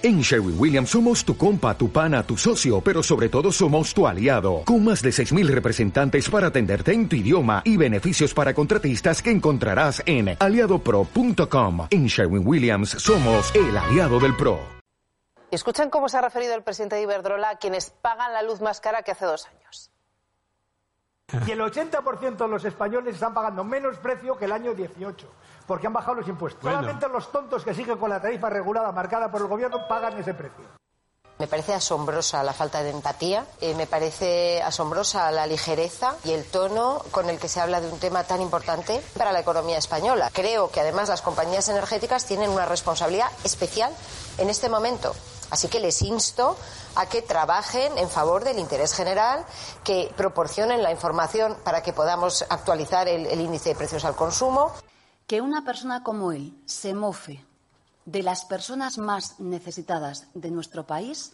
En Sherwin Williams somos tu compa, tu pana, tu socio, pero sobre todo somos tu aliado, con más de 6.000 representantes para atenderte en tu idioma y beneficios para contratistas que encontrarás en aliadopro.com. En Sherwin Williams somos el aliado del PRO. Escuchen cómo se ha referido el presidente de Iberdrola a quienes pagan la luz más cara que hace dos años. Y el 80% de los españoles están pagando menos precio que el año 18 porque han bajado los impuestos. Solamente los tontos que siguen con la tarifa regulada marcada por el gobierno pagan ese precio. Me parece asombrosa la falta de empatía, eh, me parece asombrosa la ligereza y el tono con el que se habla de un tema tan importante para la economía española. Creo que además las compañías energéticas tienen una responsabilidad especial en este momento. Así que les insto a que trabajen en favor del interés general, que proporcionen la información para que podamos actualizar el índice de precios al consumo. Que una persona como él se mofe de las personas más necesitadas de nuestro país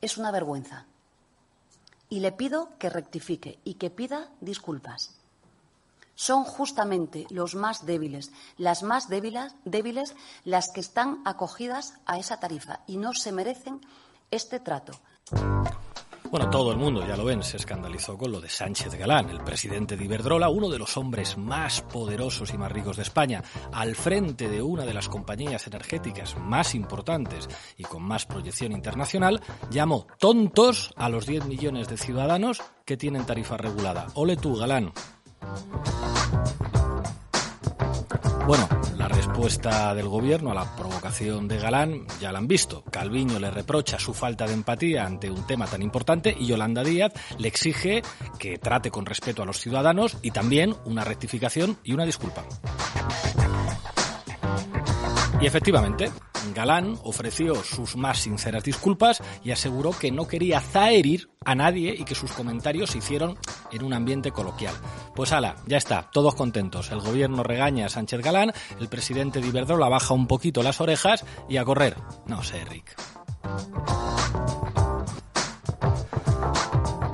es una vergüenza. Y le pido que rectifique y que pida disculpas. Son justamente los más débiles, las más débiles, débiles las que están acogidas a esa tarifa y no se merecen este trato. Bueno, todo el mundo, ya lo ven, se escandalizó con lo de Sánchez Galán, el presidente de Iberdrola, uno de los hombres más poderosos y más ricos de España, al frente de una de las compañías energéticas más importantes y con más proyección internacional, llamó tontos a los 10 millones de ciudadanos que tienen tarifa regulada. Ole tú, Galán. Bueno, la respuesta del gobierno a la provocación de Galán ya la han visto. Calviño le reprocha su falta de empatía ante un tema tan importante y Yolanda Díaz le exige que trate con respeto a los ciudadanos y también una rectificación y una disculpa. Y efectivamente, Galán ofreció sus más sinceras disculpas y aseguró que no quería zaherir a nadie y que sus comentarios se hicieron en un ambiente coloquial. Pues ala, ya está, todos contentos. El gobierno regaña a Sánchez Galán, el presidente de Iberdrola baja un poquito las orejas y a correr. No sé, Rick.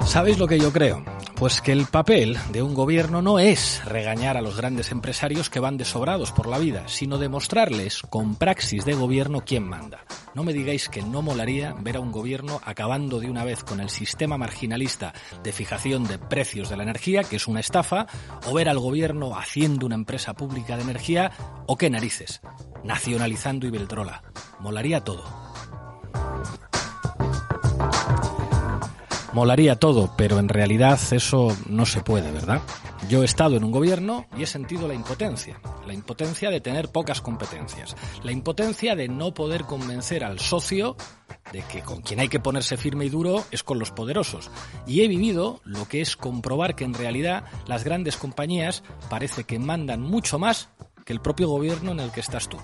¿Sabéis lo que yo creo? Pues que el papel de un gobierno no es regañar a los grandes empresarios que van desobrados por la vida, sino demostrarles con praxis de gobierno quién manda. No me digáis que no molaría ver a un gobierno acabando de una vez con el sistema marginalista de fijación de precios de la energía, que es una estafa, o ver al gobierno haciendo una empresa pública de energía, o qué narices, nacionalizando Iberdrola. Molaría todo. Molaría todo, pero en realidad eso no se puede, ¿verdad? Yo he estado en un gobierno y he sentido la impotencia, la impotencia de tener pocas competencias, la impotencia de no poder convencer al socio de que con quien hay que ponerse firme y duro es con los poderosos. Y he vivido lo que es comprobar que en realidad las grandes compañías parece que mandan mucho más que el propio gobierno en el que estás tú.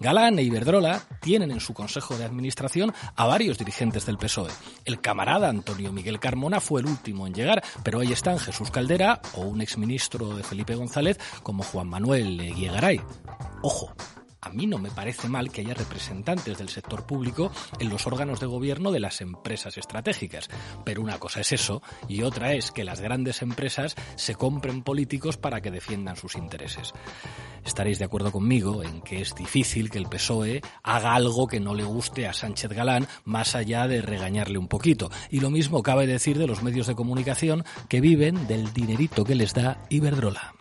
Galán e Iberdrola tienen en su consejo de administración a varios dirigentes del PSOE. El camarada Antonio Miguel Carmona fue el último en llegar, pero ahí están Jesús Caldera o un exministro de Felipe González como Juan Manuel Guiegaray. Ojo, a mí no me parece mal que haya representantes del sector público en los órganos de gobierno de las empresas estratégicas, pero una cosa es eso y otra es que las grandes empresas se compren políticos para que defiendan sus intereses. Estaréis de acuerdo conmigo en que es difícil que el PSOE haga algo que no le guste a Sánchez Galán más allá de regañarle un poquito. Y lo mismo cabe decir de los medios de comunicación que viven del dinerito que les da Iberdrola.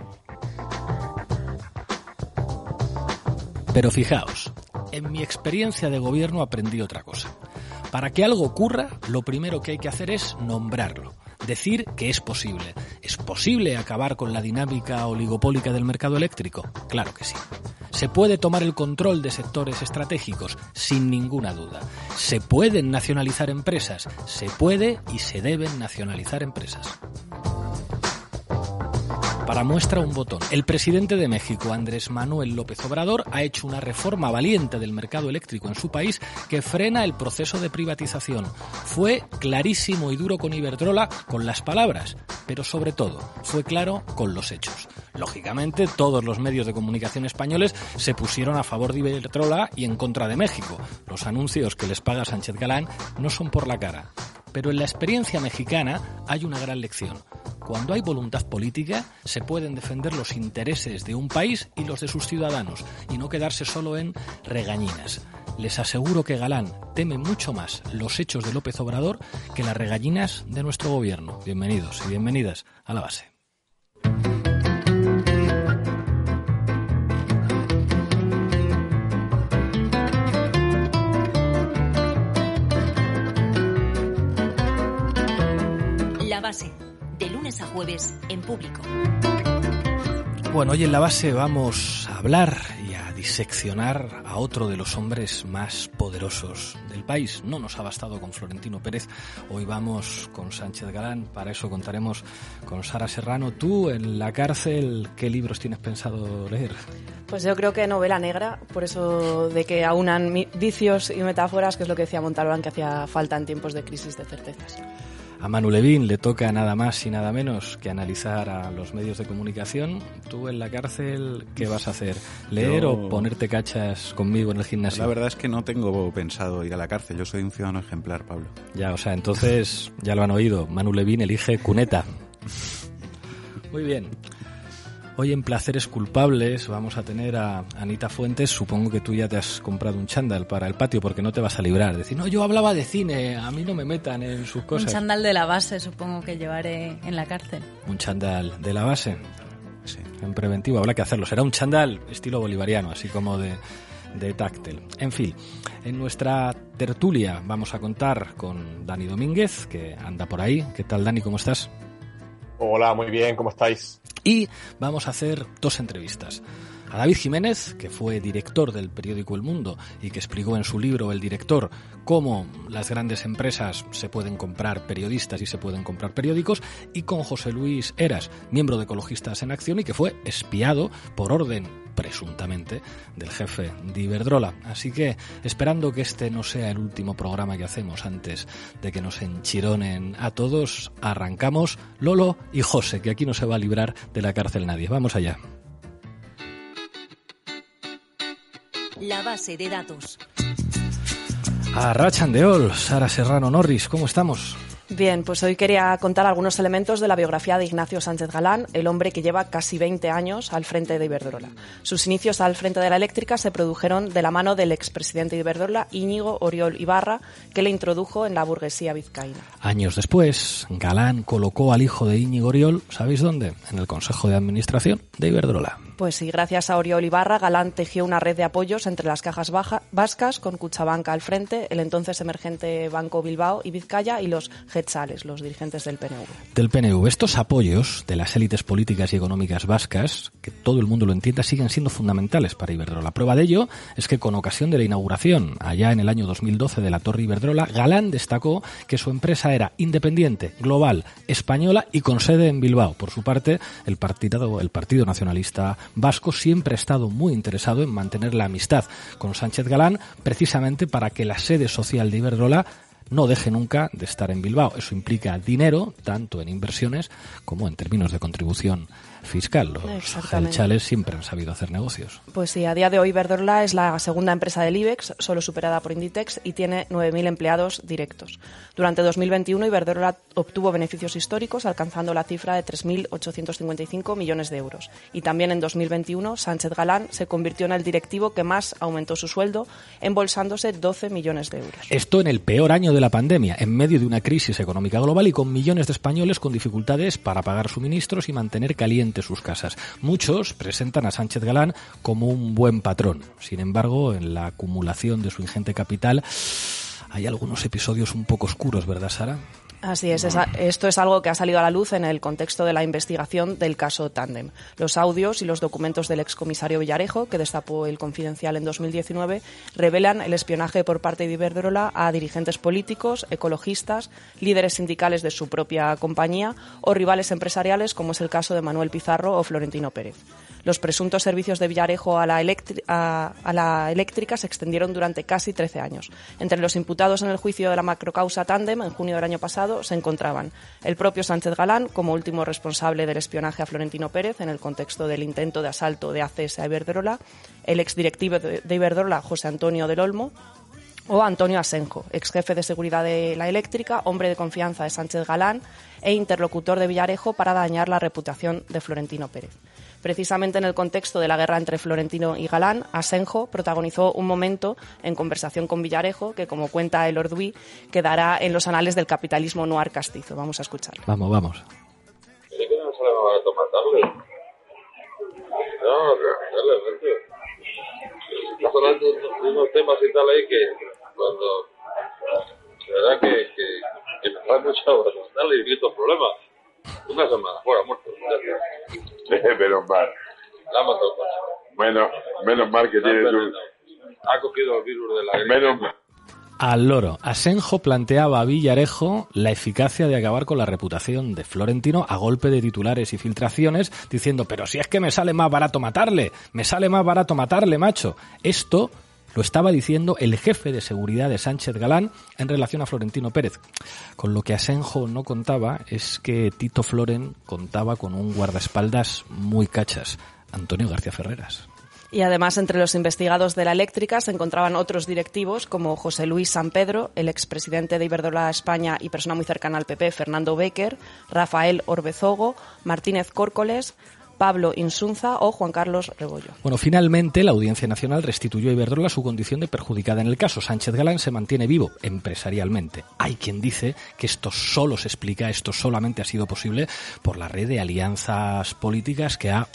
Pero fijaos, en mi experiencia de gobierno aprendí otra cosa. Para que algo ocurra, lo primero que hay que hacer es nombrarlo. Decir que es posible. ¿Es posible acabar con la dinámica oligopólica del mercado eléctrico? Claro que sí. ¿Se puede tomar el control de sectores estratégicos? Sin ninguna duda. ¿Se pueden nacionalizar empresas? Se puede y se deben nacionalizar empresas. Para muestra un botón. El presidente de México, Andrés Manuel López Obrador, ha hecho una reforma valiente del mercado eléctrico en su país que frena el proceso de privatización. Fue clarísimo y duro con Iberdrola con las palabras, pero sobre todo fue claro con los hechos. Lógicamente, todos los medios de comunicación españoles se pusieron a favor de Iberdrola y en contra de México. Los anuncios que les paga Sánchez Galán no son por la cara. Pero en la experiencia mexicana hay una gran lección. Cuando hay voluntad política, se pueden defender los intereses de un país y los de sus ciudadanos, y no quedarse solo en regañinas. Les aseguro que Galán teme mucho más los hechos de López Obrador que las regallinas de nuestro gobierno. Bienvenidos y bienvenidas a la base. Base, de lunes a jueves en público. Bueno, hoy en la base vamos a hablar y a diseccionar a otro de los hombres más poderosos del país. No nos ha bastado con Florentino Pérez, hoy vamos con Sánchez Galán, para eso contaremos con Sara Serrano. Tú en la cárcel, ¿qué libros tienes pensado leer? Pues yo creo que novela negra, por eso de que aunan vicios y metáforas, que es lo que decía Montalbán, que hacía falta en tiempos de crisis de certezas. A Manu Levín le toca nada más y nada menos que analizar a los medios de comunicación. Tú en la cárcel, ¿qué vas a hacer? ¿Leer o ponerte cachas conmigo en el gimnasio? La verdad es que no tengo pensado ir a la cárcel. Yo soy un ciudadano ejemplar, Pablo. Ya, o sea, entonces ya lo han oído. Manu Levín elige cuneta. Muy bien. Hoy en Placeres Culpables vamos a tener a Anita Fuentes. Supongo que tú ya te has comprado un chándal para el patio porque no te vas a librar. Decir, no, yo hablaba de cine, a mí no me metan en sus cosas. Un chándal de la base supongo que llevaré en la cárcel. Un chándal de la base. Sí. En preventivo habrá que hacerlo. Será un chándal estilo bolivariano, así como de, de táctil. En fin, en nuestra tertulia vamos a contar con Dani Domínguez, que anda por ahí. ¿Qué tal, Dani? ¿Cómo estás? Hola, muy bien, ¿cómo estáis? Y vamos a hacer dos entrevistas. A David Jiménez, que fue director del periódico El Mundo y que explicó en su libro El director cómo las grandes empresas se pueden comprar periodistas y se pueden comprar periódicos, y con José Luis Eras, miembro de Ecologistas en Acción y que fue espiado por orden presuntamente del jefe de Iberdrola. Así que, esperando que este no sea el último programa que hacemos antes de que nos enchironen a todos, arrancamos Lolo y José, que aquí no se va a librar de la cárcel nadie. Vamos allá. La base de datos. A Rachandeol, Sara Serrano Norris, ¿cómo estamos? Bien, pues hoy quería contar algunos elementos de la biografía de Ignacio Sánchez Galán, el hombre que lleva casi 20 años al frente de Iberdrola. Sus inicios al frente de la eléctrica se produjeron de la mano del expresidente de Iberdrola, Íñigo Oriol Ibarra, que le introdujo en la burguesía vizcaína. Años después, Galán colocó al hijo de Íñigo Oriol, ¿sabéis dónde? En el Consejo de Administración de Iberdrola. Pues sí, gracias a Oriol Ibarra, Galán tejió una red de apoyos entre las cajas baja, vascas, con Cuchabanca al frente, el entonces emergente Banco Bilbao y Vizcaya y los Getzales, los dirigentes del PNV. Del PNV. Estos apoyos de las élites políticas y económicas vascas, que todo el mundo lo entienda, siguen siendo fundamentales para Iberdrola. La prueba de ello es que con ocasión de la inauguración, allá en el año 2012 de la Torre Iberdrola, Galán destacó que su empresa era independiente, global, española y con sede en Bilbao. Por su parte, el partido, el partido Nacionalista Vasco siempre ha estado muy interesado en mantener la amistad con Sánchez Galán, precisamente para que la sede social de Iberdrola no deje nunca de estar en Bilbao. Eso implica dinero, tanto en inversiones como en términos de contribución fiscal. Los gelchales siempre han sabido hacer negocios. Pues sí, a día de hoy Iberdrola es la segunda empresa del IBEX, solo superada por Inditex, y tiene 9.000 empleados directos. Durante 2021 Iberdrola obtuvo beneficios históricos, alcanzando la cifra de 3.855 millones de euros. Y también en 2021 Sánchez Galán se convirtió en el directivo que más aumentó su sueldo, embolsándose 12 millones de euros. Esto en el peor año de la pandemia, en medio de una crisis económica global y con millones de españoles con dificultades para pagar suministros y mantener caliente sus casas. Muchos presentan a Sánchez Galán como un buen patrón. Sin embargo, en la acumulación de su ingente capital hay algunos episodios un poco oscuros, ¿verdad, Sara? Así es, esto es algo que ha salido a la luz en el contexto de la investigación del caso Tandem. Los audios y los documentos del excomisario Villarejo, que destapó el Confidencial en 2019, revelan el espionaje por parte de Iberdrola a dirigentes políticos, ecologistas, líderes sindicales de su propia compañía o rivales empresariales, como es el caso de Manuel Pizarro o Florentino Pérez. Los presuntos servicios de Villarejo a la, eléctrica se extendieron durante casi 13 años. Entre los imputados en el juicio de la macrocausa Tandem, en junio del año pasado, se encontraban el propio Sánchez Galán como último responsable del espionaje a Florentino Pérez en el contexto del intento de asalto de ACS a Iberdrola, el exdirectivo de Iberdrola, José Antonio del Olmo, o Antonio Asenjo, ex jefe de seguridad de la eléctrica, hombre de confianza de Sánchez Galán e interlocutor de Villarejo para dañar la reputación de Florentino Pérez. Precisamente en el contexto de la guerra entre Florentino y Galán, Asenjo protagonizó un momento en conversación con Villarejo que, como cuenta el Orduí, quedará en los anales del capitalismo noir castizo. Vamos a escucharlo. Vamos, vamos. ¿Sí que no más barato matarle? No, realmente. Estás hablando de unos temas y tal ahí que cuando... De verdad que, que, que me trae mucho matarle y quito problemas. Una semana fuera muerto. menos mal. La matado Bueno, menos mal que tiene tu... Ha cogido el virus de la gripe. Menos mal. Al loro, Asenjo planteaba a Villarejo la eficacia de acabar con la reputación de Florentino a golpe de titulares y filtraciones, diciendo, pero si es que me sale más barato matarle, me sale más barato matarle, macho. Esto lo estaba diciendo el jefe de seguridad de Sánchez Galán en relación a Florentino Pérez. Con lo que Asenjo no contaba es que Tito Floren contaba con un guardaespaldas muy cachas, Antonio García Ferreras. Y además, entre los investigados de la eléctrica se encontraban otros directivos como José Luis San Pedro, el expresidente de Iberdrola España y persona muy cercana al PP, Fernando Becker, Rafael Orbezogo, Martínez Córcoles, Pablo Insunza o Juan Carlos Rebollo. Bueno, finalmente la Audiencia Nacional restituyó a Iberdrola su condición de perjudicada en el caso. Sánchez Galán se mantiene vivo empresarialmente. Hay quien dice que esto solo se explica, esto solamente ha sido posible por la red de alianzas políticas que ha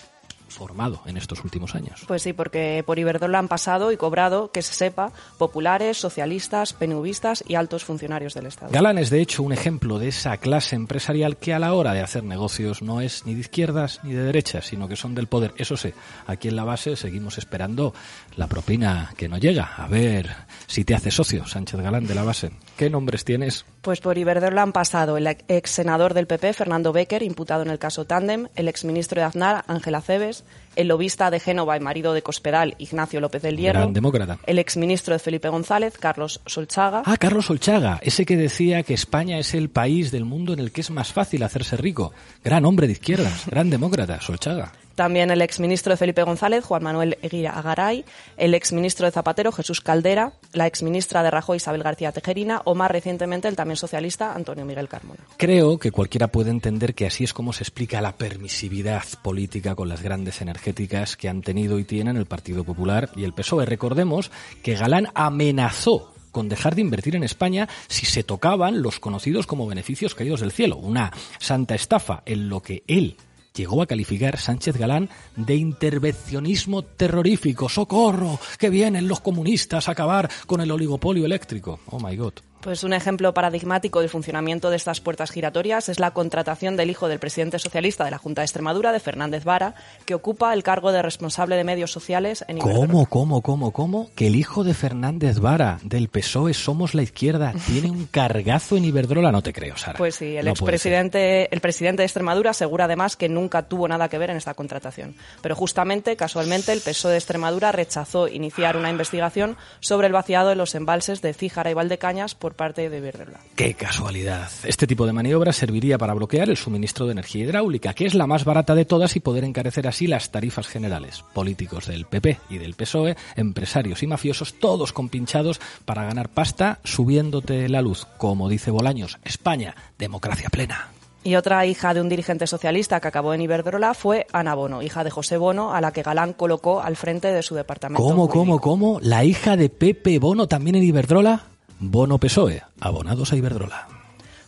formado en estos últimos años. Pues sí, porque por Iberdrola han pasado y cobrado, que se sepa, populares, socialistas, PNVistas y altos funcionarios del Estado. Galán es, de hecho, un ejemplo de esa clase empresarial que a la hora de hacer negocios no es ni de izquierdas ni de derechas, sino que son del poder. Eso sí, aquí en la base seguimos esperando la propina que no llega. A ver si te hace socio, Sánchez Galán de la base. ¿Qué nombres tienes? Pues por Iberdrola han pasado el ex senador del PP, Fernando Becker, imputado en el caso Tandem, el ex ministro de Aznar, Ángel Aceves, el lobista de Génova y marido de Cospedal, Ignacio López del Hierro, Gran demócrata. el ex ministro de Felipe González, Carlos Solchaga, Ah, Carlos Solchaga, ese que decía que España es el país del mundo en el que es más fácil hacerse rico. Gran hombre de izquierdas, gran demócrata, Solchaga. También el ex ministro de Felipe González, Juan Manuel Eguía Agaray, el ex ministro de Zapatero, Jesús Caldera, la ex ministra de Rajoy, Isabel García Tejerina, o más recientemente el también socialista, Antonio Miguel Carmona. Creo que cualquiera puede entender que así es como se explica la permisividad política con las grandes energéticas que han tenido y tienen el Partido Popular y el PSOE. Recordemos que Galán amenazó con dejar de invertir en España si se tocaban los conocidos como beneficios caídos del cielo. Una santa estafa en lo que él llegó a calificar Sánchez Galán de intervencionismo terrorífico. ¡Socorro! ¡Que vienen los comunistas a acabar con el oligopolio eléctrico! ¡Oh, my God! Pues un ejemplo paradigmático del funcionamiento de estas puertas giratorias es la contratación del hijo del presidente socialista de la Junta de Extremadura, de Fernández Vara, que ocupa el cargo de responsable de medios sociales en Iberdrola. ¿Cómo, cómo, cómo, cómo? Que el hijo de Fernández Vara, del PSOE Somos la Izquierda, tiene un cargazo en Iberdrola. No te creo, Sara. Pues sí, el No expresidente, el presidente de Extremadura asegura además que nunca tuvo nada que ver en esta contratación. Pero justamente, casualmente, el PSOE de Extremadura rechazó iniciar una investigación sobre el vaciado de los embalses de Cíjara y Valdecañas por parte de Iberdrola. Qué casualidad. Este tipo de maniobra serviría para bloquear el suministro de energía hidráulica, que es la más barata de todas y poder encarecer así las tarifas generales. Políticos del PP y del PSOE, empresarios y mafiosos, todos compinchados para ganar pasta subiéndote la luz. Como dice Bolaños, España, democracia plena. Y otra hija de un dirigente socialista que acabó en Iberdrola fue Ana Bono, hija de José Bono, a la que Galán colocó al frente de su departamento. ¿Cómo, cómo, cómo? ¿La hija de Pepe Bono también en Iberdrola? Bono PSOE, abonados a Iberdrola.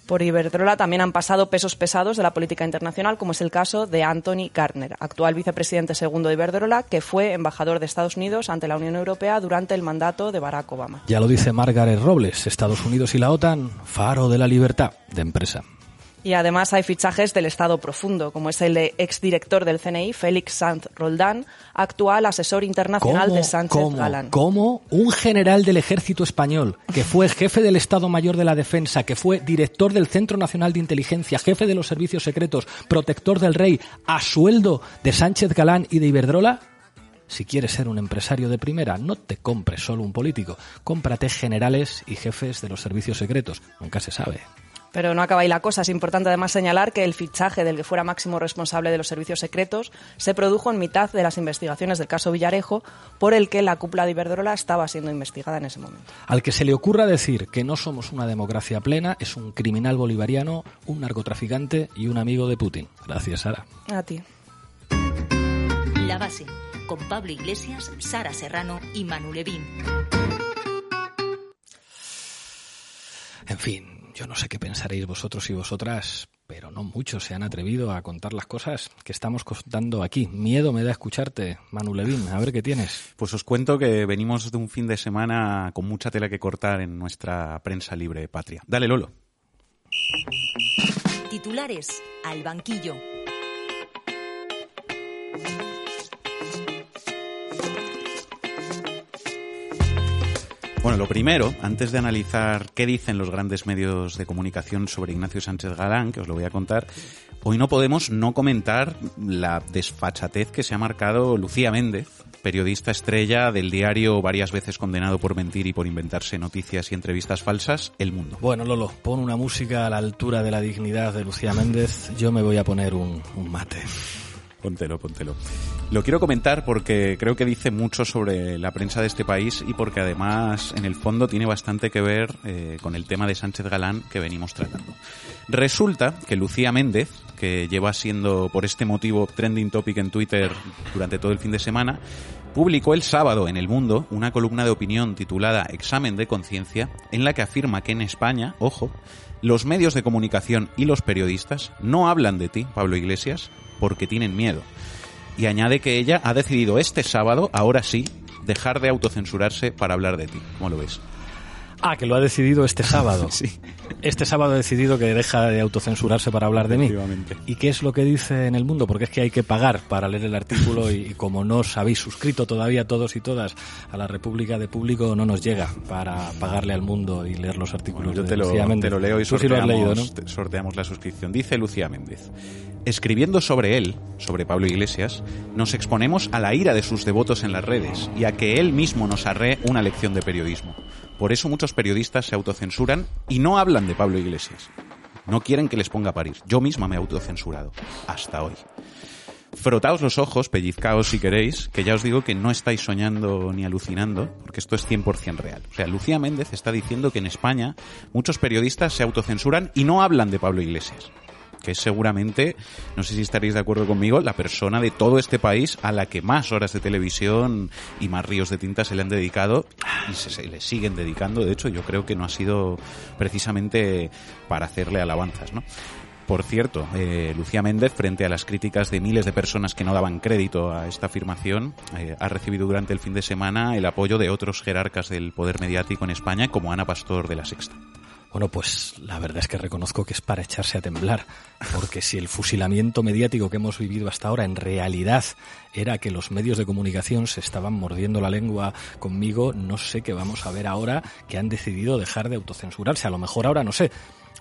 Por Iberdrola también han pasado pesos pesados de la política internacional, como es el caso de Anthony Gardner, actual vicepresidente segundo de Iberdrola, que fue embajador de Estados Unidos ante la Unión Europea durante el mandato de Barack Obama. Ya lo dice Margaret Robles, Estados Unidos y la OTAN, faro de la libertad de empresa. Y además hay fichajes del Estado profundo, como es el de exdirector del CNI, Félix Sanz Roldán, actual asesor internacional de Sánchez cómo, Galán. cómo un general del ejército español, que fue jefe del Estado Mayor de la Defensa, que fue director del Centro Nacional de Inteligencia, jefe de los servicios secretos, protector del rey, a sueldo de Sánchez Galán y de Iberdrola? Si quieres ser un empresario de primera, no te compres solo un político, cómprate generales y jefes de los servicios secretos. Nunca se sabe. Pero no acaba ahí la cosa. Es importante además señalar que el fichaje del que fuera máximo responsable de los servicios secretos se produjo en mitad de las investigaciones del caso Villarejo, por el que la cúpula de Iberdrola estaba siendo investigada en ese momento. Al que se le ocurra decir que no somos una democracia plena es un criminal bolivariano, un narcotraficante y un amigo de Putin. Gracias, Sara. A ti. La base, con Pablo Iglesias, Sara Serrano y Manu Levín. En fin, yo no sé qué pensaréis vosotros y vosotras, pero no muchos se han atrevido a contar las cosas que estamos contando aquí. Miedo me da escucharte, Manu Levín. A ver qué tienes. Pues os cuento que venimos de un fin de semana con mucha tela que cortar en nuestra prensa libre patria. Dale, Lolo. Titulares al banquillo. Bueno, lo primero, antes de analizar qué dicen los grandes medios de comunicación sobre Ignacio Sánchez Galán, que os lo voy a contar, hoy no podemos no comentar la desfachatez que se ha marcado Lucía Méndez, periodista estrella del diario varias veces condenado por mentir y por inventarse noticias y entrevistas falsas, El Mundo. Bueno, Lolo, pon una música a la altura de la dignidad de Lucía Méndez. Yo me voy a poner un, un mate. Póntelo, póntelo. Lo quiero comentar porque creo que dice mucho sobre la prensa de este país y porque además en el fondo tiene bastante que ver eh, con el tema de Sánchez Galán que venimos tratando. Resulta que Lucía Méndez, que lleva siendo por este motivo trending topic en Twitter durante todo el fin de semana, publicó el sábado en El Mundo una columna de opinión titulada Examen de conciencia en la que afirma que en España, ojo, los medios de comunicación y los periodistas no hablan de ti, Pablo Iglesias, porque tienen miedo. Y añade que ella ha decidido este sábado, ahora sí, dejar de autocensurarse para hablar de ti. ¿Cómo lo ves? Ah, que lo ha decidido este sábado. sí. Este sábado ha decidido que deja de autocensurarse para hablar de mí. ¿Y qué es lo que dice en el mundo? Porque es que hay que pagar para leer el artículo y, y como no os habéis suscrito todavía todos y todas a la República de Público, no nos llega para pagarle al mundo y leer los artículos Yo de te lo, Lucía Méndez. te lo leo y Tú sí lo has sorteamos, leído, ¿no? te- sorteamos la suscripción. Dice Lucía Méndez. Escribiendo sobre él, sobre Pablo Iglesias, nos exponemos a la ira de sus devotos en las redes y a que él mismo nos arree una lección de periodismo. Por eso muchos periodistas se autocensuran y no hablan de Pablo Iglesias. No quieren que les ponga a parir. Yo misma me he autocensurado. Hasta hoy. Frotaos los ojos, pellizcaos si queréis, que ya os digo que no estáis soñando ni alucinando, porque esto es 100% real. O sea, Lucía Méndez está diciendo que en España muchos periodistas se autocensuran y no hablan de Pablo Iglesias, que es seguramente, no sé si estaréis de acuerdo conmigo, la persona de todo este país a la que más horas de televisión y más ríos de tinta se le han dedicado y se, le siguen dedicando. De hecho, yo creo que no ha sido precisamente para hacerle alabanzas, ¿no? Por cierto, eh, Lucía Méndez, frente a las críticas de miles de personas que no daban crédito a esta afirmación, eh, ha recibido durante el fin de semana el apoyo de otros jerarcas del poder mediático en España, como Ana Pastor de la Sexta. Bueno, pues la verdad es que reconozco que es para echarse a temblar, porque si el fusilamiento mediático que hemos vivido hasta ahora en realidad era que los medios de comunicación se estaban mordiendo la lengua conmigo, no sé qué vamos a ver ahora que han decidido dejar de autocensurarse. A lo mejor ahora, no sé,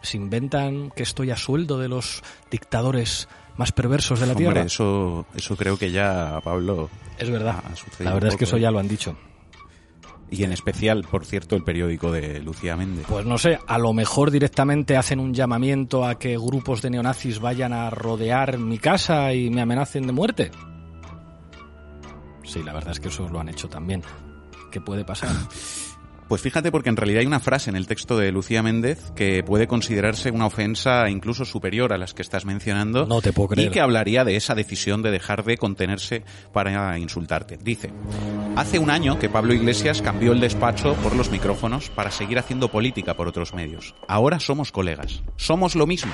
se inventan que estoy a sueldo de los dictadores más perversos de la Hombre, tierra. eso, eso creo que ya, Pablo. Es verdad. ha La verdad es que eso ¿eh? ya lo han dicho. Y en especial, por cierto, el periódico de Lucía Méndez. Pues no sé, a lo mejor directamente hacen un llamamiento a que grupos de neonazis vayan a rodear mi casa y me amenacen de muerte. Sí, la verdad es que eso lo han hecho también. ¿Qué puede pasar? Pues fíjate porque en realidad hay una frase en el texto de Lucía Méndez que puede considerarse una ofensa incluso superior a las que estás mencionando. No te puedo creer. Y que hablaría de esa decisión de dejar de contenerse para insultarte. Dice, hace un año que Pablo Iglesias cambió el despacho por los micrófonos para seguir haciendo política por otros medios. Ahora somos colegas. Somos lo mismo.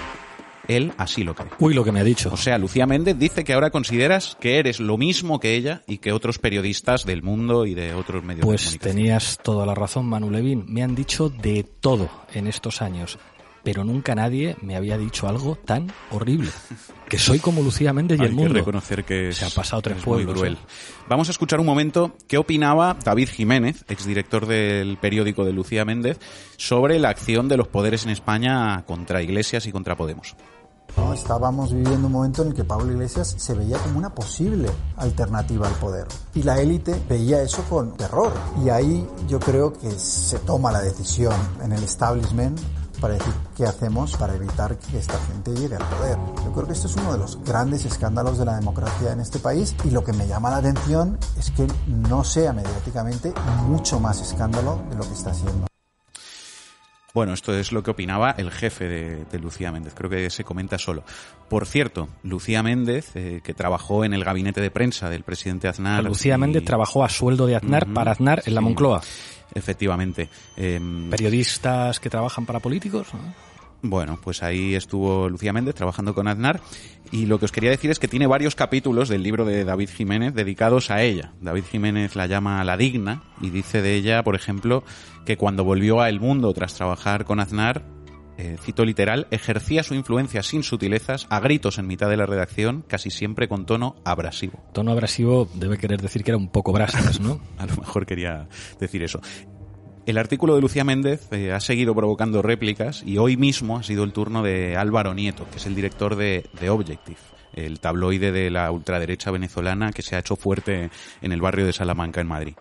Él así lo cree. Uy, lo que me ha dicho. O sea, Lucía Méndez dice que ahora consideras que eres lo mismo que ella y que otros periodistas del mundo y de otros medios de Pues comunicación. tenías toda la razón, Manu Levín. Me han dicho de todo en estos años, pero nunca nadie me había dicho algo tan horrible. Que soy como Lucía Méndez y Hay el que mundo. reconocer que es, Se ha pasado tres es muy pueblos, cruel. ¿eh? Vamos a escuchar un momento qué opinaba David Jiménez, exdirector del periódico de Lucía Méndez, sobre la acción de los poderes en España contra Iglesias y contra Podemos. ¿No? Estábamos viviendo un momento en el que Pablo Iglesias se veía como una posible alternativa al poder. Y la élite veía eso con terror. Y ahí yo creo que se toma la decisión en el establishment para decir qué hacemos para evitar que esta gente llegue al poder. Yo creo que esto es uno de los grandes escándalos de la democracia en este país y lo que me llama la atención es que no sea mediáticamente mucho más escándalo de lo que está siendo. Bueno, esto es lo que opinaba el jefe de, de Lucía Méndez. Creo que se comenta solo. Por cierto, Lucía Méndez, eh, que trabajó en el gabinete de prensa del presidente Aznar. Lucía y- Méndez trabajó a sueldo de Aznar para Aznar en la. Moncloa. Efectivamente. Em, Periodistas que trabajan para políticos. ¿no? Bueno, pues ahí estuvo Lucía Méndez trabajando con Aznar y lo que os quería decir es que tiene varios capítulos del libro de David Jiménez dedicados a ella. David Jiménez la llama la digna y dice de ella, por ejemplo, que cuando volvió a El Mundo tras trabajar con Aznar, eh, cito literal, ejercía su influencia sin sutilezas, a gritos en mitad de la redacción, casi siempre con tono abrasivo. Tono abrasivo debe querer decir que era un poco brasas, ¿no? A lo mejor quería decir eso. El artículo de Lucía Méndez eh, ha seguido provocando réplicas y hoy mismo ha sido el turno de Álvaro Nieto, que es el director de, de Objective, el tabloide de la ultraderecha venezolana que se ha hecho fuerte en el barrio de Salamanca, en Madrid.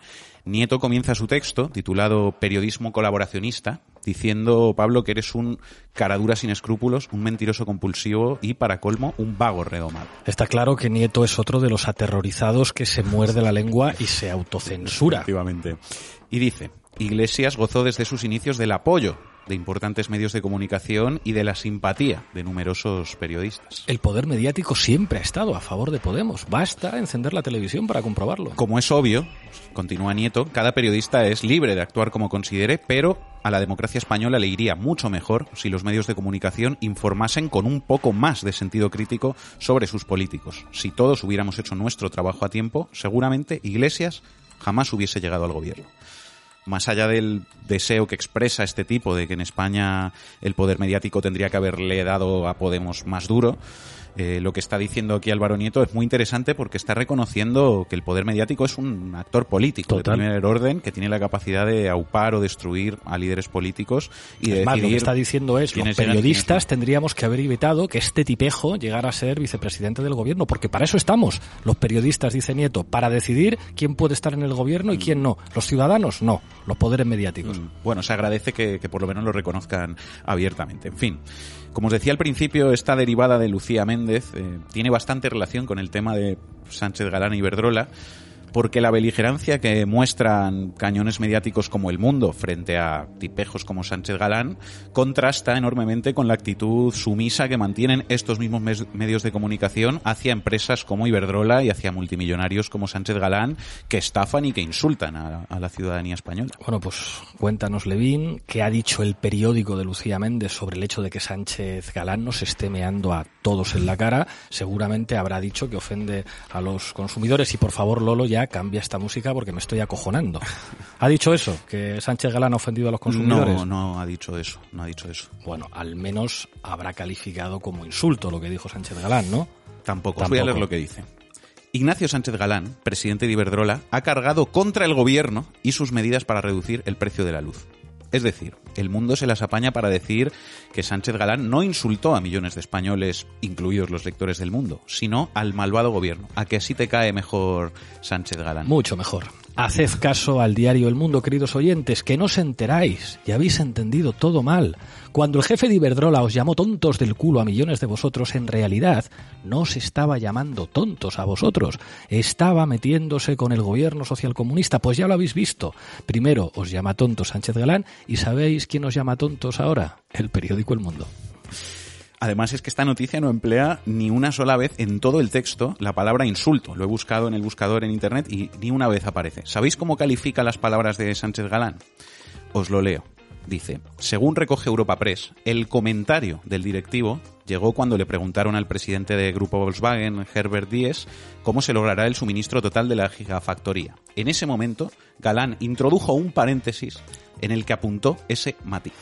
Nieto comienza su texto, titulado Periodismo colaboracionista, diciendo, Pablo, que eres un caradura sin escrúpulos, un mentiroso compulsivo y, para colmo, un vago redomado. Está claro que Nieto es otro de los aterrorizados que se muerde la lengua y se autocensura. Efectivamente. Y dice, Iglesias gozó desde sus inicios del apoyo de importantes medios de comunicación y de la simpatía de numerosos periodistas. El poder mediático siempre ha estado a favor de Podemos. Basta encender la televisión para comprobarlo. Como es obvio, continúa Nieto, cada periodista es libre de actuar como considere, pero a la democracia española le iría mucho mejor si los medios de comunicación informasen con un poco más de sentido crítico sobre sus políticos. Si todos hubiéramos hecho nuestro trabajo a tiempo, seguramente Iglesias jamás hubiese llegado al gobierno. Más allá del deseo que expresa este tipo de que en España el poder mediático tendría que haberle dado a Podemos más duro, eh, lo que está diciendo aquí Álvaro Nieto es muy interesante porque está reconociendo que el poder mediático es un actor político Total. de primer orden que tiene la capacidad de aupar o destruir a líderes políticos y de Es más, lo que está diciendo es, los periodistas tendríamos que haber evitado que este tipejo llegara a ser vicepresidente del gobierno, porque para eso estamos, los periodistas, dice Nieto, para decidir quién puede estar en el gobierno y quién no. Los ciudadanos, no. Los poderes mediáticos. bueno, se agradece que, que por lo menos lo reconozcan abiertamente. En fin, como os decía al principio, esta derivada de Lucía Méndez eh, tiene bastante relación con el tema de Sánchez Galán y Iberdrola, porque la beligerancia que muestran cañones mediáticos como El Mundo frente a tipejos como Sánchez Galán contrasta enormemente con la actitud sumisa que mantienen estos mismos medios de comunicación hacia empresas como Iberdrola y hacia multimillonarios como Sánchez Galán que estafan y que insultan a- a la ciudadanía española. Bueno, pues cuéntanos, Levín, qué ha dicho el periódico de Lucía Méndez sobre el hecho de que Sánchez Galán nos esté meando a todos en la cara. Seguramente habrá dicho que ofende a los consumidores. Y por favor, Lolo, ya cambia esta música porque me estoy acojonando. ¿Ha dicho eso? ¿Que Sánchez Galán ha ofendido a los consumidores? No, no ha dicho eso, no ha dicho eso. Bueno, al menos habrá calificado como insulto lo que dijo Sánchez Galán, ¿no? Tampoco. Os voy a leer lo que dice. Ignacio Sánchez Galán, presidente de Iberdrola, ha cargado contra el gobierno y sus medidas para reducir el precio de la luz. Es decir, el mundo se las apaña para decir que Sánchez Galán no insultó a millones de españoles, incluidos los lectores del mundo, sino al malvado gobierno. ¿A que así te cae mejor Sánchez Galán? Mucho mejor. Haced caso al diario El Mundo, queridos oyentes, que no os enteráis y habéis entendido todo mal. Cuando el jefe de Iberdrola os llamó tontos del culo a millones de vosotros, en realidad no os estaba llamando tontos a vosotros, estaba metiéndose con el gobierno socialcomunista. Pues ya lo habéis visto. Primero os llama tontos Sánchez Galán y ¿sabéis quién os llama tontos ahora? El periódico El Mundo. Además es que esta noticia no emplea ni una sola vez en todo el texto la palabra insulto. Lo he buscado en el buscador en internet y ni una vez aparece. ¿Sabéis cómo califica las palabras de Sánchez Galán? Os lo leo. Dice, según recoge Europa Press, el comentario del directivo llegó cuando le preguntaron al presidente de Grupo Volkswagen, Herbert Diess, cómo se logrará el suministro total de la gigafactoría. En ese momento, Galán introdujo un paréntesis en el que apuntó ese matiz.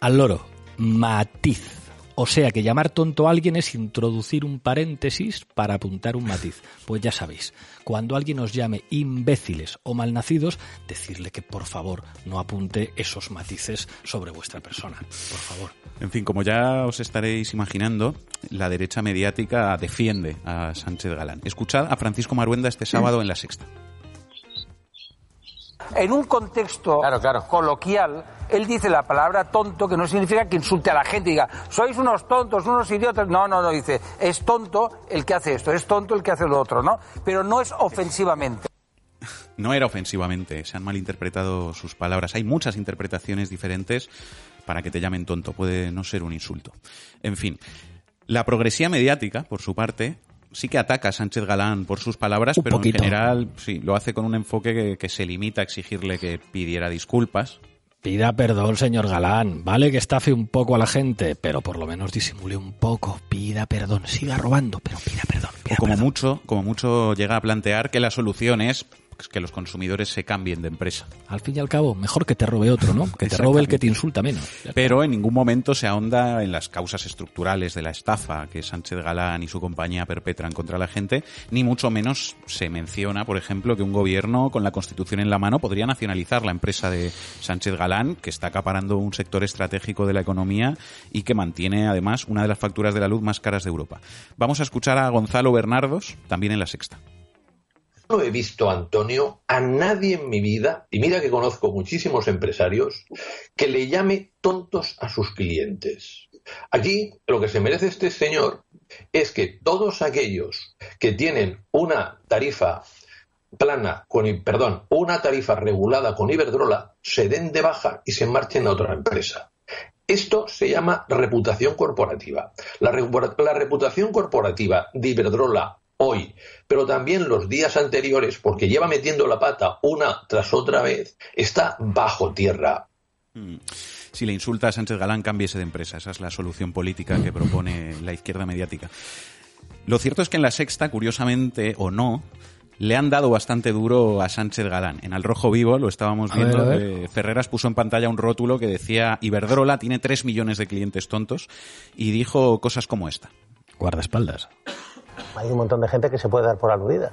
Al loro, matiz. O sea que llamar tonto a alguien es introducir un paréntesis para apuntar un matiz. Pues ya sabéis, cuando alguien os llame imbéciles o malnacidos, decirle que por favor no apunte esos matices sobre vuestra persona. Por favor. En fin, como ya os estaréis imaginando, la derecha mediática defiende a Sánchez Galán. Escuchad a Francisco Maruenda este sábado en La Sexta. En un contexto coloquial, él dice la palabra tonto, que no significa que insulte a la gente y diga, sois unos tontos, unos idiotas. No, no, no, dice, es tonto el que hace esto, es tonto el que hace lo otro, ¿no? Pero no es ofensivamente. No era ofensivamente, se han malinterpretado sus palabras. Hay muchas interpretaciones diferentes, para que te llamen tonto, puede no ser un insulto. En fin, la progresía mediática, por su parte, sí que ataca a Sánchez Galán por sus palabras, pero en general sí, lo hace con un enfoque que, se limita a exigirle que pidiera disculpas, Pida perdón, señor Galán. Vale que estafe un poco a la gente, pero por lo menos disimule un poco. Pida perdón. Siga robando, pero pida perdón. como mucho, como mucho llega a plantear que la solución es que los consumidores se cambien de empresa. Al fin y al cabo, mejor que te robe otro, ¿no? Que te robe el que te insulta menos. Pero en ningún momento se ahonda en las causas estructurales de la estafa que Sánchez Galán y su compañía perpetran contra la gente, ni mucho menos se menciona, por ejemplo, que un gobierno con la Constitución en la mano podría nacionalizar la empresa de Sánchez Galán, que está acaparando un sector estratégico de la economía y que mantiene además una de las facturas de la luz más caras de Europa. Vamos a escuchar a Gonzalo Bernardos, también en la sexta. No he visto, Antonio, a nadie en mi vida, y mira que conozco muchísimos empresarios, que le llame tontos a sus clientes. Aquí lo que se merece este señor es que todos aquellos que tienen una tarifa plana con, perdón, una tarifa regulada con Iberdrola se den de baja y se marchen a otra empresa. Esto se llama reputación corporativa. La, la reputación corporativa de Iberdrola hoy, pero también los días anteriores, porque lleva metiendo la pata una tras otra vez, está bajo tierra. Hmm. Si le insulta a Sánchez Galán, cámbiese de empresa. Esa es la solución política que propone la izquierda mediática. Lo cierto es que en la sexta, curiosamente o no, le han dado bastante duro a Sánchez Galán. En Al Rojo Vivo, lo estábamos viendo, eh, Ferreras puso en pantalla un rótulo que decía Iberdrola tiene 3 millones de clientes tontos y dijo cosas como esta. Guardaespaldas. Hay un montón de gente que se puede dar por aludida.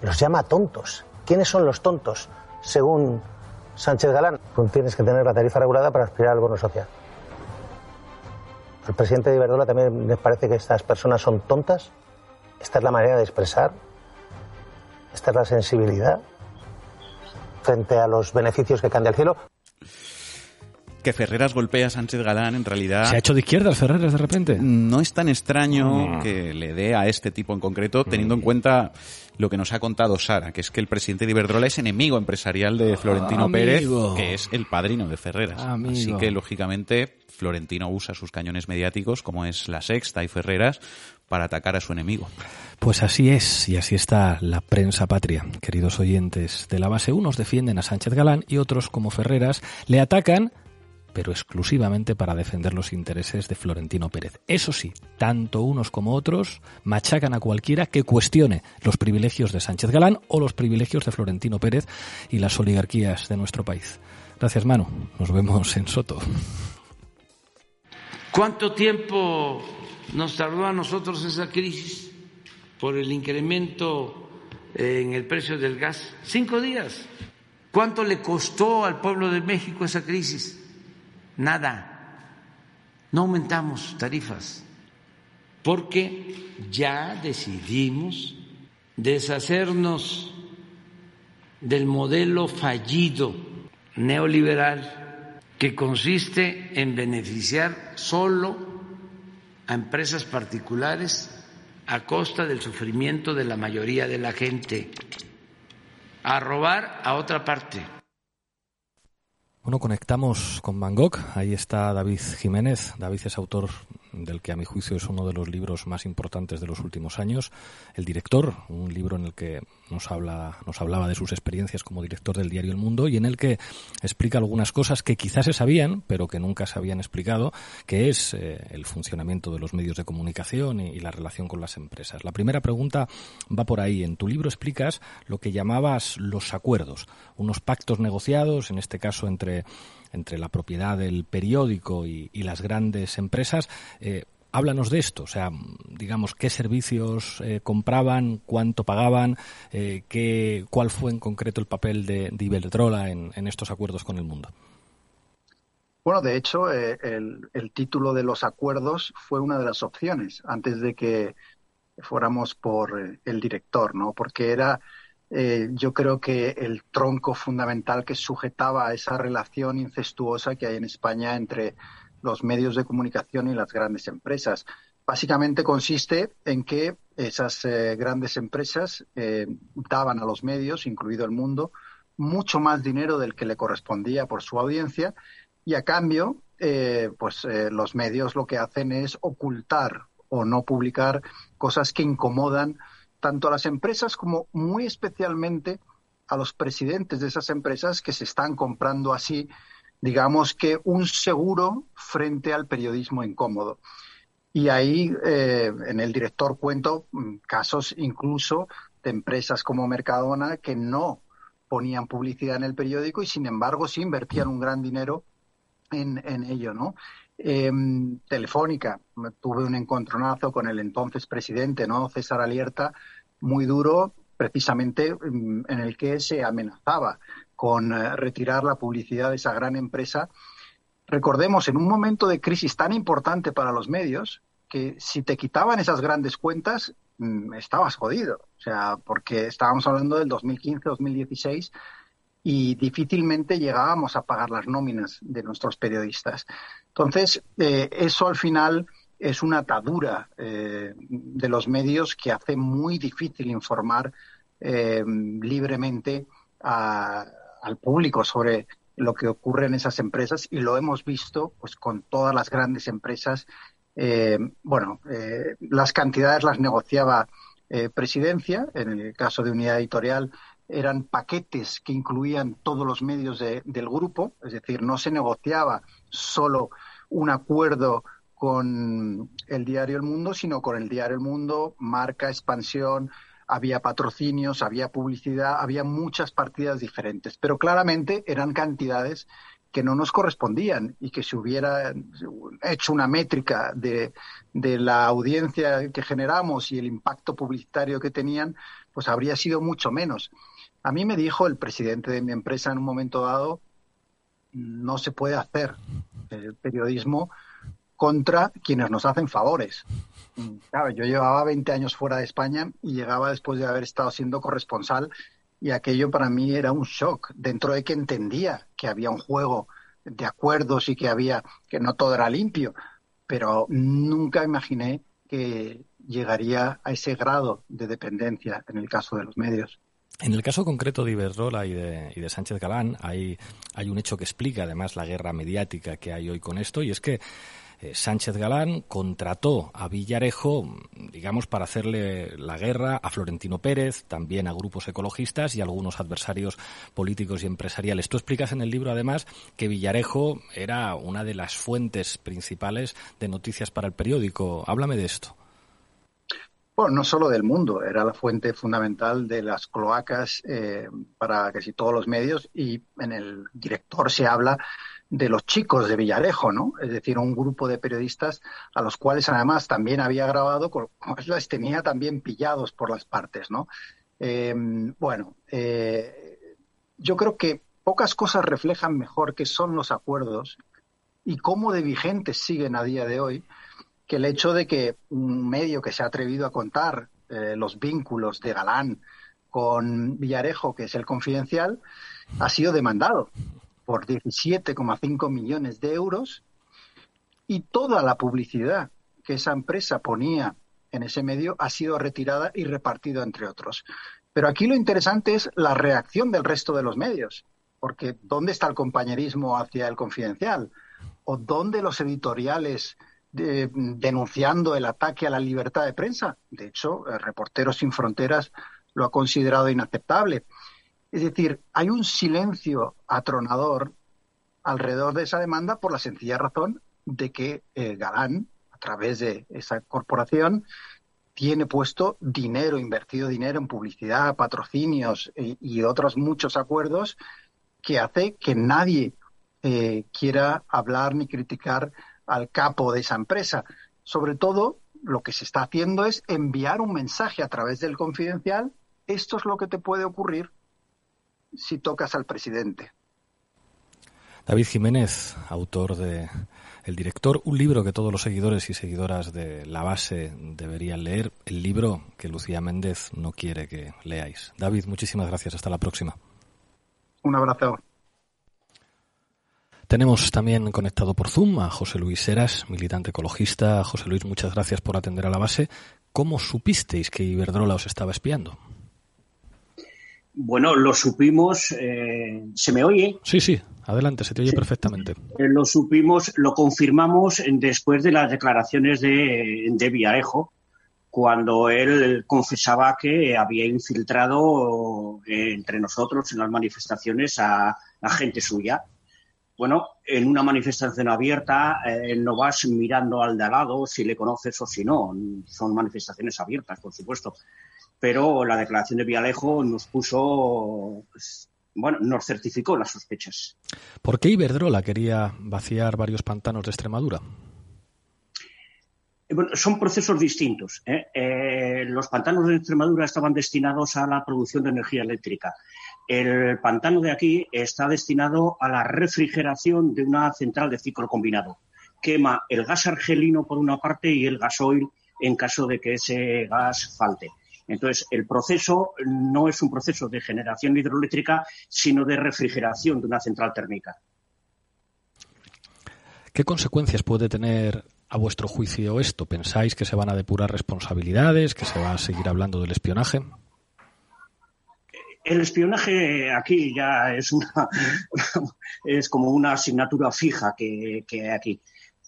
Los llama tontos. ¿Quiénes son los tontos? Según Sánchez Galán, tienes que tener la tarifa regulada para aspirar al bono social. Al presidente de Iberdrola también les parece que estas personas son tontas. Esta es la manera de expresar. Esta es la sensibilidad frente a los beneficios que caen del cielo que Ferreras golpea a Sánchez Galán en realidad... ¿Se ha hecho de izquierda Ferreras de repente? No es tan extraño que le dé a este tipo en concreto, teniendo en cuenta lo que nos ha contado Sara, que es que el presidente de Iberdrola es enemigo empresarial de Florentino Pérez, que es el padrino de Ferreras. Así que, lógicamente, Florentino usa sus cañones mediáticos, como es La Sexta y Ferreras, para atacar a su enemigo. Pues así es, y así está la prensa patria. Queridos oyentes de la base, unos defienden a Sánchez Galán y otros, como Ferreras, le atacan pero exclusivamente para defender los intereses de Florentino Pérez. Eso sí, tanto unos como otros machacan a cualquiera que cuestione los privilegios de Sánchez Galán o los privilegios de Florentino Pérez y las oligarquías de nuestro país. Gracias, Manu. Nos vemos en Soto. ¿Cuánto tiempo nos tardó a nosotros esa crisis por el incremento en el precio del gas? Cinco días. ¿Cuánto le costó al pueblo de México esa crisis? Nada. No aumentamos tarifas porque ya decidimos deshacernos del modelo fallido neoliberal que consiste en beneficiar solo a empresas particulares a costa del sufrimiento de la mayoría de la gente, a robar a otra parte. Bueno, conectamos con Gogh. Ahí está David Jiménez. David es autor del que a mi juicio es uno de los libros más importantes de los últimos años, El director, un libro en el que nos habla, nos hablaba de sus experiencias como director del diario El Mundo y en el que explica algunas cosas que quizás se sabían, pero que nunca se habían explicado, que es eh, el funcionamiento de los medios de comunicación y, la relación con las empresas. La primera pregunta va por ahí. En tu libro explicas lo que llamabas los acuerdos, unos pactos negociados, en este caso entre entre la propiedad del periódico y, las grandes empresas. Eh, háblanos de esto, o sea, digamos, qué servicios eh, compraban, cuánto pagaban, eh, qué, cuál fue en concreto el papel de, de Iberdrola en, estos acuerdos con el mundo. Bueno, de hecho, el, el, título de los acuerdos fue una de las opciones antes de que fuéramos por el director, ¿no? Porque era eh, yo creo que el tronco fundamental que sujetaba a esa relación incestuosa que hay en España entre los medios de comunicación y las grandes empresas. Básicamente consiste en que esas eh, grandes empresas eh, daban a los medios, incluido el mundo, mucho más dinero del que le correspondía por su audiencia y a cambio, pues los medios lo que hacen es ocultar o no publicar cosas que incomodan tanto a las empresas como muy especialmente a los presidentes de esas empresas que se están comprando así, digamos que un seguro frente al periodismo incómodo. Y ahí eh, en el director cuento mm, casos incluso de empresas como Mercadona que no ponían publicidad en el periódico y sin embargo sí invertían un gran dinero en, en ello, ¿no? Em, Telefónica, tuve un encontronazo con el entonces presidente, ¿no? César Alierta, muy duro, precisamente mm, en el que se amenazaba con eh, retirar la publicidad de esa gran empresa. Recordemos, en un momento de crisis tan importante para los medios, que si te quitaban esas grandes cuentas, mm, estabas jodido. O sea, porque estábamos hablando del 2015-2016 y difícilmente llegábamos a pagar las nóminas de nuestros periodistas. Entonces, eh, eso al final es una atadura eh, de los medios que hace muy difícil informar eh, libremente al público sobre lo que ocurre en esas empresas y lo hemos visto pues con todas las grandes empresas. bueno, las cantidades las negociaba presidencia, en el caso de unidad editorial eran paquetes que incluían todos los medios del grupo, es decir, no se negociaba solo un acuerdo con el diario El Mundo, sino con el diario El Mundo, marca, expansión, había patrocinios, había publicidad, había muchas partidas diferentes, pero claramente eran cantidades que no nos correspondían y que si hubiera hecho una métrica de, de la audiencia que generamos y el impacto publicitario que tenían, pues habría sido mucho menos. A mí me dijo el presidente de mi empresa en un momento dado, no se puede hacer el periodismo contra quienes nos hacen favores. Claro, yo llevaba 20 años fuera de España y llegaba después de haber estado siendo corresponsal y aquello para mí era un shock, dentro de que entendía que había un juego de acuerdos y que había que no todo era limpio, pero nunca imaginé que llegaría a ese grado de dependencia en el caso de los medios. En el caso concreto de Iberdrola y de, y de Sánchez Galán hay, hay un hecho que explica además la guerra mediática que hay hoy con esto y es que eh, Sánchez Galán contrató a Villarejo, digamos, para hacerle la guerra a Florentino Pérez, también a grupos ecologistas y a algunos adversarios políticos y empresariales. Tú explicas en el libro, además, que Villarejo era una de las fuentes principales de noticias para el periódico. Háblame de esto. Bueno, no solo del mundo, era la fuente fundamental de las cloacas eh, para casi todos los medios y en el director se habla de los chicos de Villarejo, ¿no? Es decir, un grupo de periodistas a los cuales además también había grabado, les tenía también pillados por las partes, ¿no? Em, bueno, eh, yo creo que pocas cosas reflejan mejor qué son los acuerdos y cómo de vigentes siguen a día de hoy que el hecho de que un medio que se ha atrevido a contar eh, los vínculos de Galán con Villarejo, que es el confidencial, ha sido demandado por 17,5 millones de euros y toda la publicidad que esa empresa ponía en ese medio ha sido retirada y repartida entre otros. Pero aquí lo interesante es la reacción del resto de los medios, porque ¿dónde está el compañerismo hacia el confidencial? ¿O dónde los editoriales denunciando el ataque a la libertad de prensa. De hecho, eh, Reporteros sin Fronteras lo ha considerado inaceptable. Es decir, hay un silencio atronador alrededor de esa demanda por la sencilla razón de que eh, Galán, a través de esa corporación, tiene puesto dinero, invertido dinero en publicidad, patrocinios eh, y, otros muchos acuerdos que hace que nadie quiera hablar ni criticar al capo de esa empresa. Sobre todo, lo que se está haciendo es enviar un mensaje a través del confidencial. Esto es lo que te puede ocurrir si tocas al presidente. David Jiménez, autor de El Director, un libro que todos los seguidores y seguidoras de la base deberían leer, el libro que Lucía Méndez no quiere que leáis. David, muchísimas gracias. Hasta la próxima. Un abrazo. Tenemos también conectado por Zoom a José Luis Heras, militante ecologista. José Luis, muchas gracias por atender a la base. ¿Cómo supisteis que Iberdrola os estaba espiando? Bueno, lo supimos, eh, ¿se me oye? Sí, sí, adelante, se te oye perfectamente. Eh, lo supimos, lo confirmamos después de las declaraciones de, de Villarejo, cuando él confesaba que había infiltrado eh, entre nosotros en las manifestaciones a, a gente suya. Bueno, en una manifestación abierta eh, no vas mirando al de al lado si le conoces o si no. Son manifestaciones abiertas, por supuesto. Pero la declaración de Vialejo nos puso, pues, bueno, nos certificó las sospechas. ¿Por qué Iberdrola quería vaciar varios pantanos de Extremadura? Eh, bueno, son procesos distintos. ¿eh? Eh, los pantanos de Extremadura estaban destinados a la producción de energía eléctrica. El pantano de aquí está destinado a la refrigeración de una central de ciclo combinado. Quema el gas argelino por una parte y el gasoil en caso de que ese gas falte. Entonces, el proceso no es un proceso de generación hidroeléctrica, sino de refrigeración de una central térmica. ¿Qué consecuencias puede tener a vuestro juicio esto? ¿Pensáis que se van a depurar responsabilidades, que se va a seguir hablando del espionaje? El espionaje aquí ya es una es como una asignatura fija que, que aquí.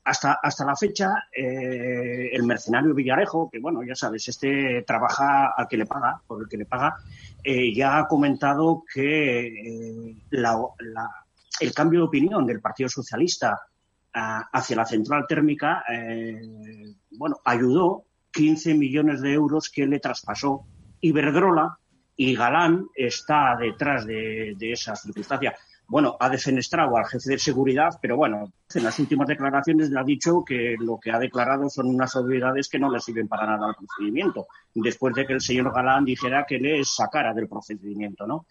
Hasta, hasta la fecha, eh, el mercenario Villarejo, que bueno, ya sabes, este trabaja al que le paga, por el que le paga, eh, ya ha comentado que eh, la, la, el cambio de opinión del Partido Socialista hacia la central térmica, bueno, ayudó 15 millones de euros que le traspasó Iberdrola y Galán está detrás de, de esa circunstancia. Bueno, ha defenestrado al jefe de seguridad, pero bueno, en las últimas declaraciones le ha dicho que lo que ha declarado son unas obviedades que no le sirven para nada al procedimiento, después de que el señor Galán dijera que le sacara del procedimiento, ¿no?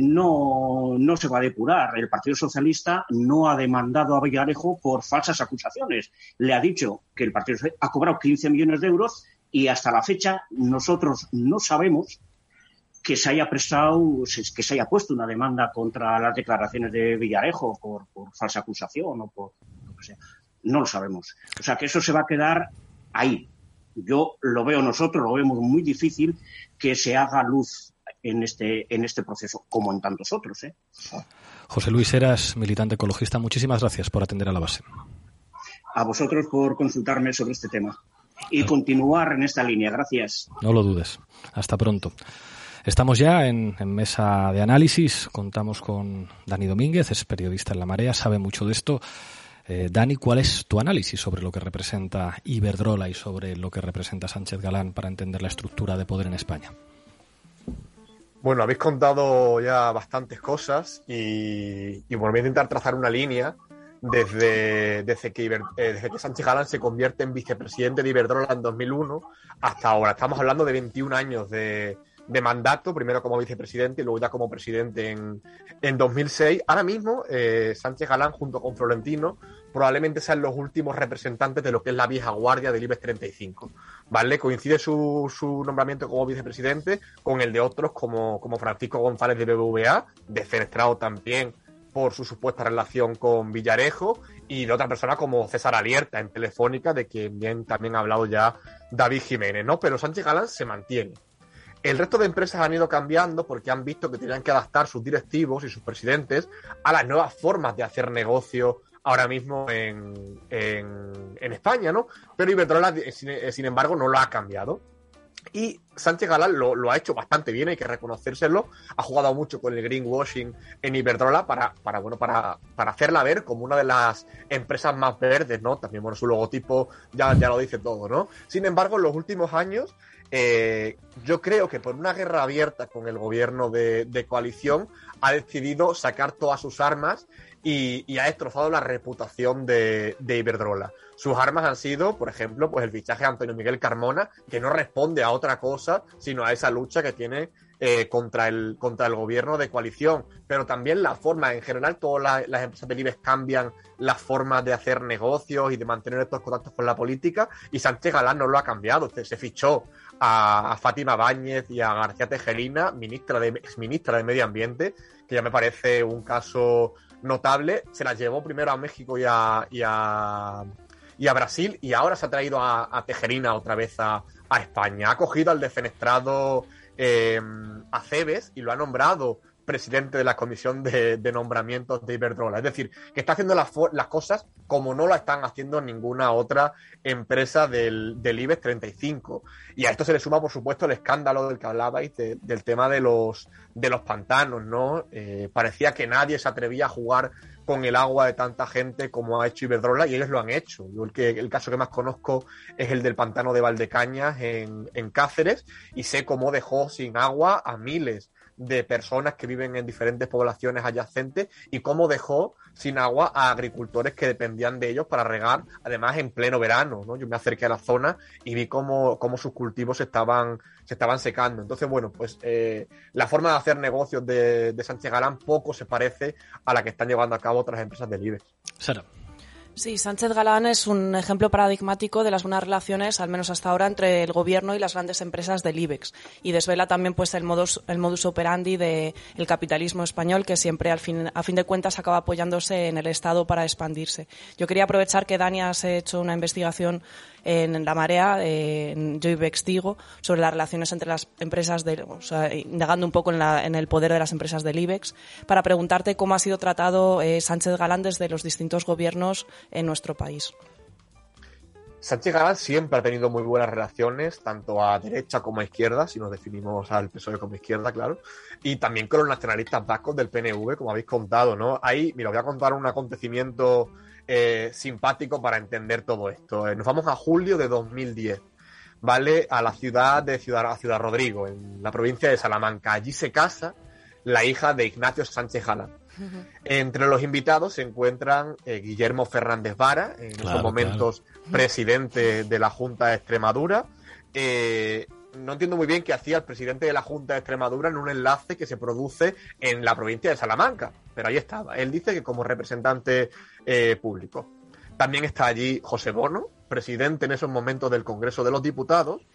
no, no se va a depurar. El Partido Socialista no ha demandado a Villarejo por falsas acusaciones. Le ha dicho que el Partido Socialista ha cobrado 15 millones de euros y hasta la fecha nosotros no sabemos que se haya prestado, que se haya puesto una demanda contra las declaraciones de Villarejo por, por falsa acusación o por lo que sea. No lo sabemos. O sea que eso se va a quedar ahí. Yo lo veo nosotros, lo vemos muy difícil que se haga luz en este, en este proceso, como en tantos otros. ¿eh? José Luis Eras, militante ecologista, muchísimas gracias por atender a la base. A vosotros por consultarme sobre este tema y continuar en esta línea. Gracias. No lo dudes. Hasta pronto. Estamos ya en, mesa de análisis. Contamos con Dani Domínguez, es periodista en La Marea, sabe mucho de esto. Eh, Dani, ¿cuál es tu análisis sobre lo que representa Iberdrola y sobre lo que representa Sánchez Galán para entender la estructura de poder en España? Bueno, habéis contado ya bastantes cosas y, bueno, voy a intentar trazar una línea desde, que, eh, desde que Sánchez Galán se convierte en vicepresidente de Iberdrola en 2001 hasta ahora. Estamos hablando de 21 años de, de mandato, primero como vicepresidente y luego ya como presidente en, en 2006. Ahora mismo, eh, Sánchez Galán junto con Florentino probablemente sean los últimos representantes de lo que es la vieja guardia del IBEX 35. ¿Vale? Coincide su, su nombramiento como vicepresidente con el de otros como, como Francisco González de BBVA, defenestrado también por su supuesta relación con Villarejo y de otra persona como César Alierta en Telefónica, de quien bien también ha hablado ya David Jiménez, ¿no? Pero Sánchez Galán se mantiene. El resto de empresas han ido cambiando porque han visto que tenían que adaptar sus directivos y sus presidentes a las nuevas formas de hacer negocio ahora mismo en, en, en España, ¿no? Pero Iberdrola, sin, sin, embargo, no lo ha cambiado. Y Sánchez Galán lo, lo, ha hecho bastante bien, hay que reconocérselo. Ha jugado mucho con el greenwashing en Iberdrola para, para, bueno, para, para hacerla ver como una de las empresas más verdes, ¿no? También, bueno, su logotipo ya, ya lo dice todo, ¿no? Sin embargo, en los últimos años eh, yo creo que por una guerra abierta con el gobierno de, coalición ha decidido sacar todas sus armas y, ha destrozado la reputación de, de, Iberdrola. Sus armas han sido, por ejemplo, pues el fichaje de Antonio Miguel Carmona, que no responde a otra cosa, sino a esa lucha que tiene eh, contra, el, contra el gobierno de coalición. Pero también la forma, en general, todas las, empresas del cambian las formas de hacer negocios y de mantener estos contactos con la política, y Sánchez Galán no lo ha cambiado. Se fichó a, a, Fátima Báñez y a García Tejerina, ministra de, exministra de Medio Ambiente, que ya me parece un caso notable. Se la llevó primero a México y a, y a, y a Brasil y ahora se ha traído a, Tejerina otra vez a, a, España. Ha cogido al defenestrado eh, a Cebes y lo ha nombrado presidente de la comisión de, de nombramientos de Iberdrola. Es decir, que está haciendo las, las cosas como no la están haciendo ninguna otra empresa del, del IBEX 35. Y a esto se le suma, por supuesto, el escándalo del que hablabais, de- del tema de los, de los pantanos, ¿no? Eh, parecía que nadie se atrevía a jugar con el agua de tanta gente como ha hecho Iberdrola y ellos lo han hecho. Yo el, que, el caso que más conozco es el del pantano de Valdecañas en Cáceres y sé cómo dejó sin agua a miles de personas que viven en diferentes poblaciones adyacentes y cómo dejó sin agua a agricultores que dependían de ellos para regar, además en pleno verano. ¿no? Yo me acerqué a la zona y vi cómo, cómo sus cultivos se estaban, se estaban secando. Entonces, bueno, pues eh, la forma de hacer negocios de, de Sánchez Galán poco se parece a la que están llevando a cabo otras empresas del IBEX. Sara. Sí, Sánchez Galán es un ejemplo paradigmático de las buenas relaciones, al menos hasta ahora, entre el gobierno y las grandes empresas del IBEX. Y desvela también pues el modus, el modus operandi del capitalismo español, que siempre, al fin, a fin de cuentas, acaba apoyándose en el Estado para expandirse. Yo quería aprovechar que Dani has hecho una investigación en La Marea, eh, en digo, sobre las relaciones entre las empresas, de, o sea, indagando un poco en, la- en el poder de las empresas del IBEX, para preguntarte cómo ha sido tratado eh, Sánchez Galán desde los distintos gobiernos en nuestro país. Sánchez Galán siempre ha tenido muy buenas relaciones, tanto a derecha como a izquierda, si nos definimos al PSOE como izquierda, claro, y también con los nacionalistas vascos del PNV, como habéis contado, ¿no? Ahí, mira, voy a contar un acontecimiento eh, simpático para entender todo esto. Eh, nos vamos a julio de 2010, ¿vale? A la ciudad de Ciudad, a Ciudad Rodrigo, en la provincia de Salamanca. Allí se casa la hija de Ignacio Sánchez Galán. Entre los invitados se encuentran eh, Guillermo Fernández Vara, en Claro, esos momentos presidente de la Junta de Extremadura. Eh, no entiendo muy bien qué hacía el presidente de la Junta de Extremadura en un enlace que se produce en la provincia de Salamanca, pero ahí estaba. Él dice que como representante eh, público. También está allí José Bono, presidente en esos momentos del Congreso de los Diputados,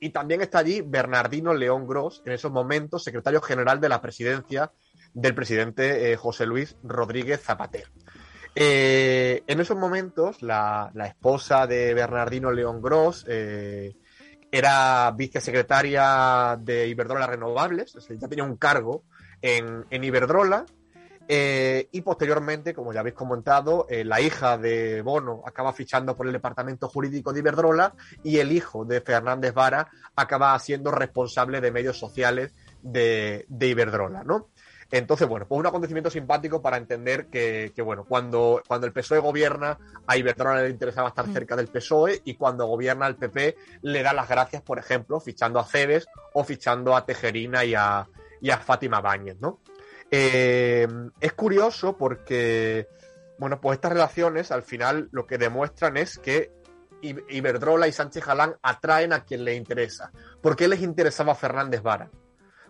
y también está allí Bernardino León Gros, en esos momentos secretario general de la presidencia del presidente eh, José Luis Rodríguez Zapatero. Eh, en esos momentos, la, la esposa de Bernardino León Gros eh, era vicesecretaria de Iberdrola Renovables, o sea, ya tenía un cargo en, en Iberdrola. Eh, y posteriormente, como ya habéis comentado, eh, la hija de Bono acaba fichando por el departamento jurídico de Iberdrola y el hijo de Fernández Vara acaba siendo responsable de medios sociales de, de Iberdrola, ¿no? Entonces, bueno, pues un acontecimiento simpático para entender que, que, bueno, cuando, cuando el PSOE gobierna, a Iberdrola le interesaba estar cerca del PSOE y cuando gobierna el PP le da las gracias, por ejemplo, fichando a Cebes o fichando a Tejerina y a, y a Fátima Báñez, ¿no? Eh, es curioso porque, bueno, pues estas relaciones al final lo que demuestran es que Iberdrola y Sánchez Galán atraen a quien les interesa. ¿Por qué les interesaba Fernández Vara?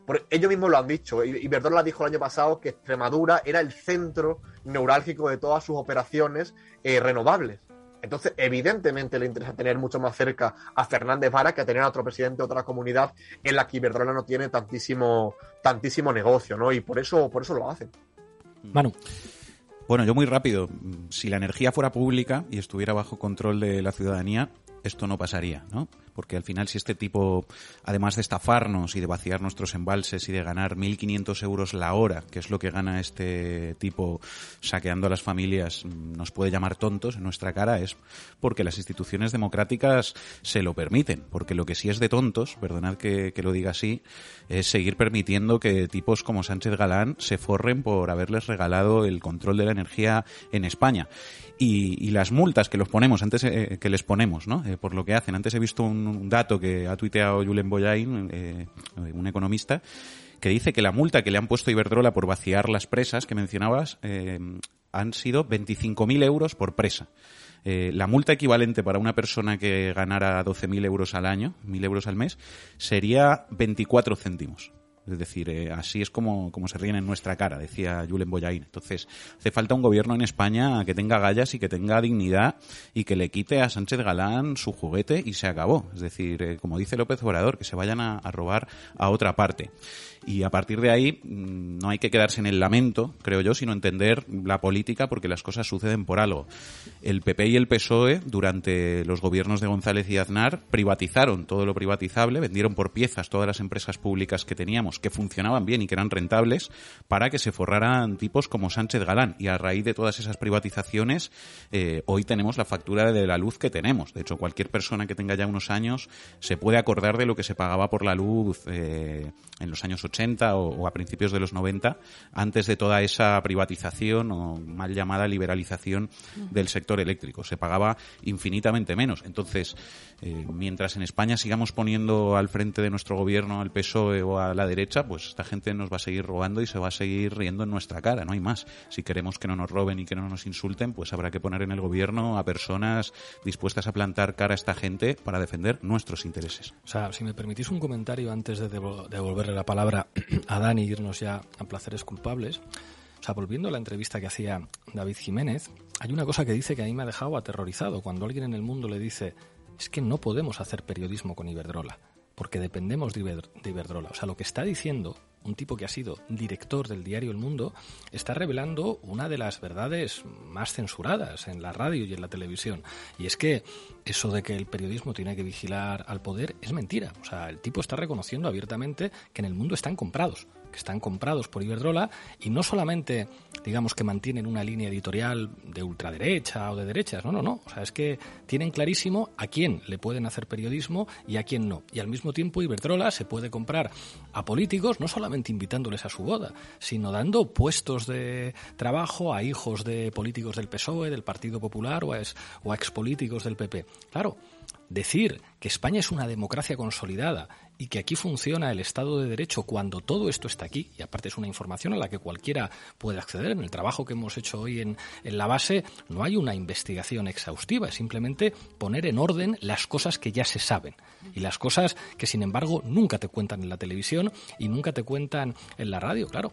Porque ellos mismos lo han dicho. Iberdrola dijo el año pasado que Extremadura era el centro neurálgico de todas sus operaciones eh, renovables. Entonces, evidentemente le interesa tener mucho más cerca a Fernández Vara que a tener a otro presidente de otra comunidad en la que Iberdrola no tiene tantísimo, tantísimo negocio, ¿no? Y por eso, por eso lo hacen. Manu. Bueno, yo muy rápido. Si la energía fuera pública y estuviera bajo control de la ciudadanía, esto no pasaría, ¿no? Porque al final, si este tipo, además de estafarnos y de vaciar nuestros embalses y de ganar 1.500 euros la hora, que es lo que gana este tipo saqueando a las familias, nos puede llamar tontos en nuestra cara, es porque las instituciones democráticas se lo permiten. Porque lo que sí es de tontos, perdonad que, lo diga así, es seguir permitiendo que tipos como Sánchez Galán se forren por haberles regalado el control de la energía en España. Y, y las multas que los ponemos antes eh, que les ponemos, ¿no? Eh, por lo que hacen. Antes he visto un, un dato que ha tuiteado Julen Boyain, eh, un economista, que dice que la multa que le han puesto a Iberdrola por vaciar las presas que mencionabas eh, han sido 25.000 euros por presa. Eh, la multa equivalente para una persona que ganara 12.000 euros al año, 1.000 euros al mes, sería 24 céntimos. Es decir, eh, así es como, como se ríen en nuestra cara, decía Julen Boyain. Entonces, hace falta un gobierno en España que tenga gallas y que tenga dignidad y que le quite a Sánchez Galán su juguete y se acabó. Es decir, eh, como dice López Obrador, que se vayan a, a robar a otra parte. Y a partir de ahí mm, no hay que quedarse en el lamento, creo yo, sino entender la política porque las cosas suceden por algo. El PP y el PSOE, durante los gobiernos de González y Aznar, privatizaron todo lo privatizable, vendieron por piezas todas las empresas públicas que teníamos, que funcionaban bien y que eran rentables, para que se forraran tipos como Sánchez Galán. Y a raíz de todas esas privatizaciones, eh, hoy tenemos la factura de la luz que tenemos. De hecho, cualquier persona que tenga ya unos años se puede acordar de lo que se pagaba por la luz eh, en los años 80 o, o, a principios de los 90, antes de toda esa privatización o mal llamada liberalización del sector eléctrico. Se pagaba infinitamente menos. Entonces, eh, mientras en España sigamos poniendo al frente de nuestro gobierno al PSOE o a la derecha, pues esta gente nos va a seguir robando y se va a seguir riendo en nuestra cara, no hay más. Si queremos que no nos roben y que no nos insulten, pues habrá que poner en el gobierno a personas dispuestas a plantar cara a esta gente para defender nuestros intereses. O sea, si me permitís un comentario antes de devolverle la palabra a Dani irnos ya a placeres culpables. O sea, volviendo a la entrevista que hacía David Jiménez, hay una cosa que dice que a mí me ha dejado aterrorizado. Cuando alguien en el mundo le dice, es que no podemos hacer periodismo con Iberdrola, porque dependemos de, Iber Iberdrola. O sea, lo que está diciendo un tipo que ha sido director del diario El Mundo, está revelando una de las verdades más censuradas en la radio y en la televisión. Y es que eso de que el periodismo tiene que vigilar al poder es mentira. O sea, el tipo está reconociendo abiertamente que en el mundo están comprados están comprados por Iberdrola y no solamente, digamos, que mantienen una línea editorial de ultraderecha o de derechas, no, no, no. O sea, es que tienen clarísimo a quién le pueden hacer periodismo y a quién no. Y al mismo tiempo Iberdrola se puede comprar a políticos, no solamente invitándoles a su boda, sino dando puestos de trabajo a hijos de políticos del PSOE, del Partido Popular o a, ex, o a expolíticos del PP. Claro, decir que España es una democracia consolidada y que aquí funciona el Estado de Derecho cuando todo esto está aquí, y aparte es una información a la que cualquiera puede acceder, en el trabajo que hemos hecho hoy en, en la base no hay una investigación exhaustiva, es simplemente poner en orden las cosas que ya se saben y las cosas que sin embargo nunca te cuentan en la televisión y nunca te cuentan en la radio, claro.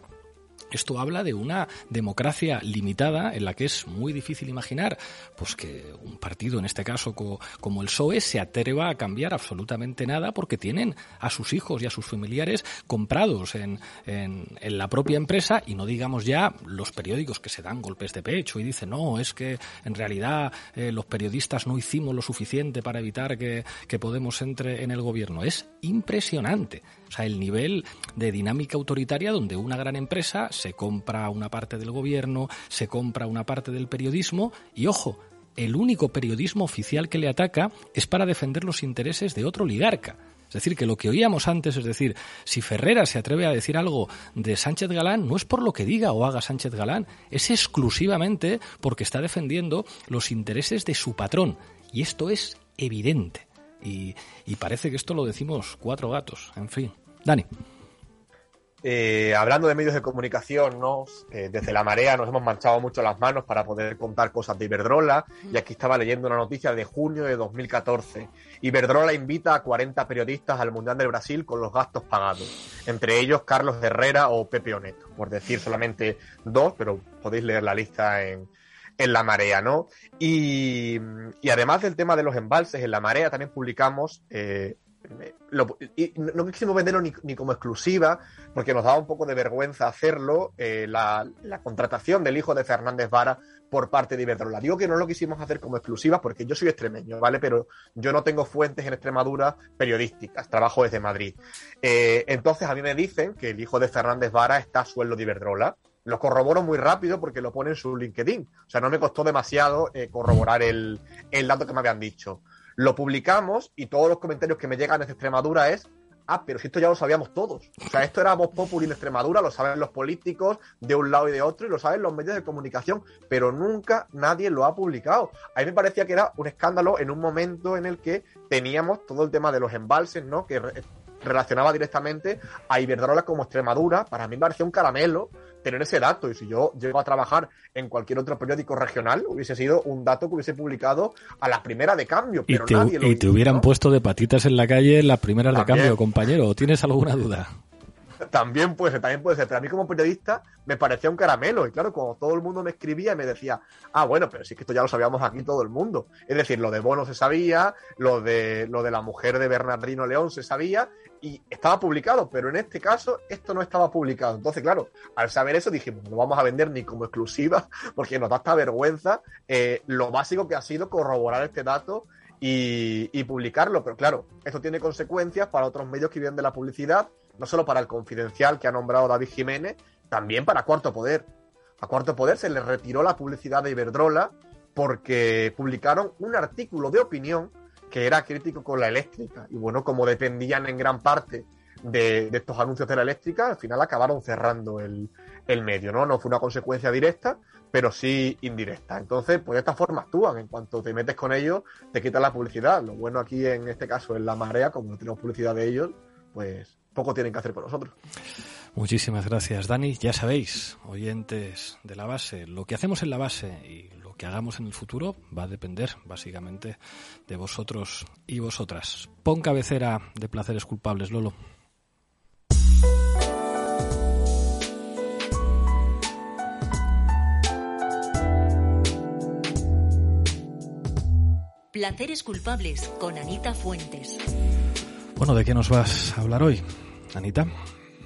Esto habla de una democracia limitada en la que es muy difícil imaginar pues que un partido, en este caso co como el PSOE, se atreva a cambiar absolutamente nada porque tienen a sus hijos y a sus familiares comprados en, en, en, la propia empresa y no digamos ya los periódicos que se dan golpes de pecho y dicen no, es que en realidad eh, los periodistas no hicimos lo suficiente para evitar que, que Podemos entre en el gobierno. Es impresionante. O sea, el nivel de dinámica autoritaria donde una gran empresa se compra una parte del gobierno, se compra una parte del periodismo y, ojo, el único periodismo oficial que le ataca es para defender los intereses de otro oligarca. Es decir, que lo que oíamos antes, es decir, si Ferrera se atreve a decir algo de Sánchez Galán, no es por lo que diga o haga Sánchez Galán, es exclusivamente porque está defendiendo los intereses de su patrón. Y esto es evidente. Y, y parece que esto lo decimos cuatro gatos. En fin. Dani. Eh, hablando de medios de comunicación, ¿no? Eh, desde la marea nos hemos manchado mucho las manos para poder contar cosas de Iberdrola. Y aquí estaba leyendo una noticia de junio de 2014. Iberdrola invita a 40 periodistas al Mundial del Brasil con los gastos pagados. Entre ellos Carlos Herrera o Pepe Oneto. Por decir solamente dos, pero podéis leer la lista en, en la marea, ¿no? Y, además del tema de los embalses, en la marea también publicamos eh, lo, y no quisimos venderlo ni, como exclusiva, porque nos daba un poco de vergüenza hacerlo, eh, la, la, contratación del hijo de Fernández Vara por parte de Iberdrola. Digo que no lo quisimos hacer como exclusiva porque yo soy extremeño, ¿vale? Pero yo no tengo fuentes en Extremadura periodísticas, trabajo desde Madrid. Eh, entonces a mí me dicen que el hijo de Fernández Vara está a sueldo de Iberdrola. Lo corroboro muy rápido porque lo pone en su LinkedIn. O sea, no me costó demasiado eh, corroborar el, el dato que me habían dicho. Lo publicamos y todos los comentarios que me llegan desde Extremadura es, ah, pero si esto ya lo sabíamos todos. O sea, esto era Voz Populi en Extremadura, lo saben los políticos de un lado y de otro y lo saben los medios de comunicación, pero nunca nadie lo ha publicado. A mí me parecía que era un escándalo en un momento en el que teníamos todo el tema de los embalses, ¿no? Que re relacionaba directamente a Iberdrola como Extremadura. Para mí me parecía un caramelo tener ese dato. Y si yo llego a trabajar en cualquier otro periódico regional, hubiese sido un dato que hubiese publicado a la primera de cambio. Pero y te, nadie lo y te hubieran puesto de patitas en la calle las primeras de cambio, compañero. ¿Tienes alguna duda? También puede ser, también puede ser. Pero a mí como periodista me parecía un caramelo. Y claro, cuando todo el mundo me escribía me decía, ah, bueno, pero sí que esto ya lo sabíamos aquí todo el mundo. Es decir, lo de Bono se sabía, lo de, lo de la mujer de Bernardino León se sabía y estaba publicado, pero en este caso esto no estaba publicado. Entonces, claro, al saber eso dijimos, no vamos a vender ni como exclusiva porque nos da esta vergüenza eh, lo básico que ha sido corroborar este dato y, y, publicarlo. Pero claro, esto tiene consecuencias para otros medios que viven de la publicidad, no solo para el confidencial que ha nombrado David Jiménez, también para Cuarto Poder. A Cuarto Poder se le retiró la publicidad de Iberdrola porque publicaron un artículo de opinión que era crítico con la eléctrica. Y bueno, como dependían en gran parte de, de estos anuncios de la eléctrica, al final acabaron cerrando el, el medio, ¿no? No fue una consecuencia directa, pero sí indirecta. Entonces, pues de esta forma actúan. En cuanto te metes con ellos, te quitan la publicidad. Lo bueno aquí en este caso es la marea, como no tenemos publicidad de ellos, pues poco tienen que hacer con nosotros. Muchísimas gracias, Dani. Ya sabéis, oyentes de la base, lo que hacemos en la base y lo que hagamos en el futuro va a depender básicamente de vosotros y vosotras. Pon cabecera de placeres culpables, Lolo. Placeres culpables con Anita Fuentes. Bueno, ¿de qué nos vas a hablar hoy, Anita?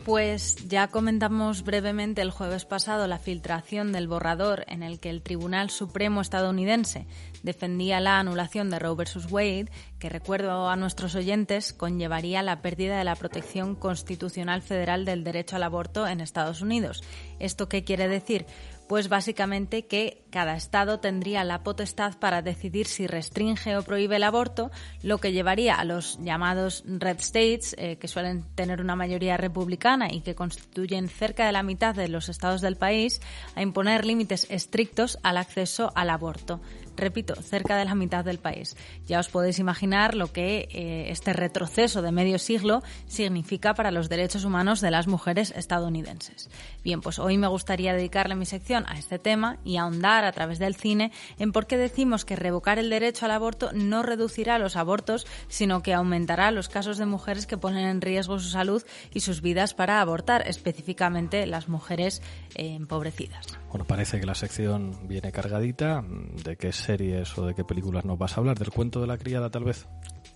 Pues ya comentamos brevemente el jueves pasado la filtración del borrador en el que el Tribunal Supremo estadounidense defendía la anulación de Roe vs. Wade, que recuerdo a nuestros oyentes conllevaría la pérdida de la protección constitucional federal del derecho al aborto en Estados Unidos. ¿Esto qué quiere decir? Pues básicamente que cada estado tendría la potestad para decidir si restringe o prohíbe el aborto, lo que llevaría a los llamados red states, eh, que suelen tener una mayoría republicana y que constituyen cerca de la mitad de los estados del país, a imponer límites estrictos al acceso al aborto repito, cerca de la mitad del país. Ya os podéis imaginar lo que eh, este retroceso de medio siglo significa para los derechos humanos de las mujeres estadounidenses. Bien, pues hoy me gustaría dedicarle mi sección a este tema y ahondar a través del cine en por qué decimos que revocar el derecho al aborto no reducirá los abortos, sino que aumentará los casos de mujeres que ponen en riesgo su salud y sus vidas para abortar, específicamente las mujeres eh, empobrecidas. Bueno, parece que la sección viene cargadita. ¿De qué series o de qué películas nos vas a hablar? ¿Del cuento de la criada, tal vez?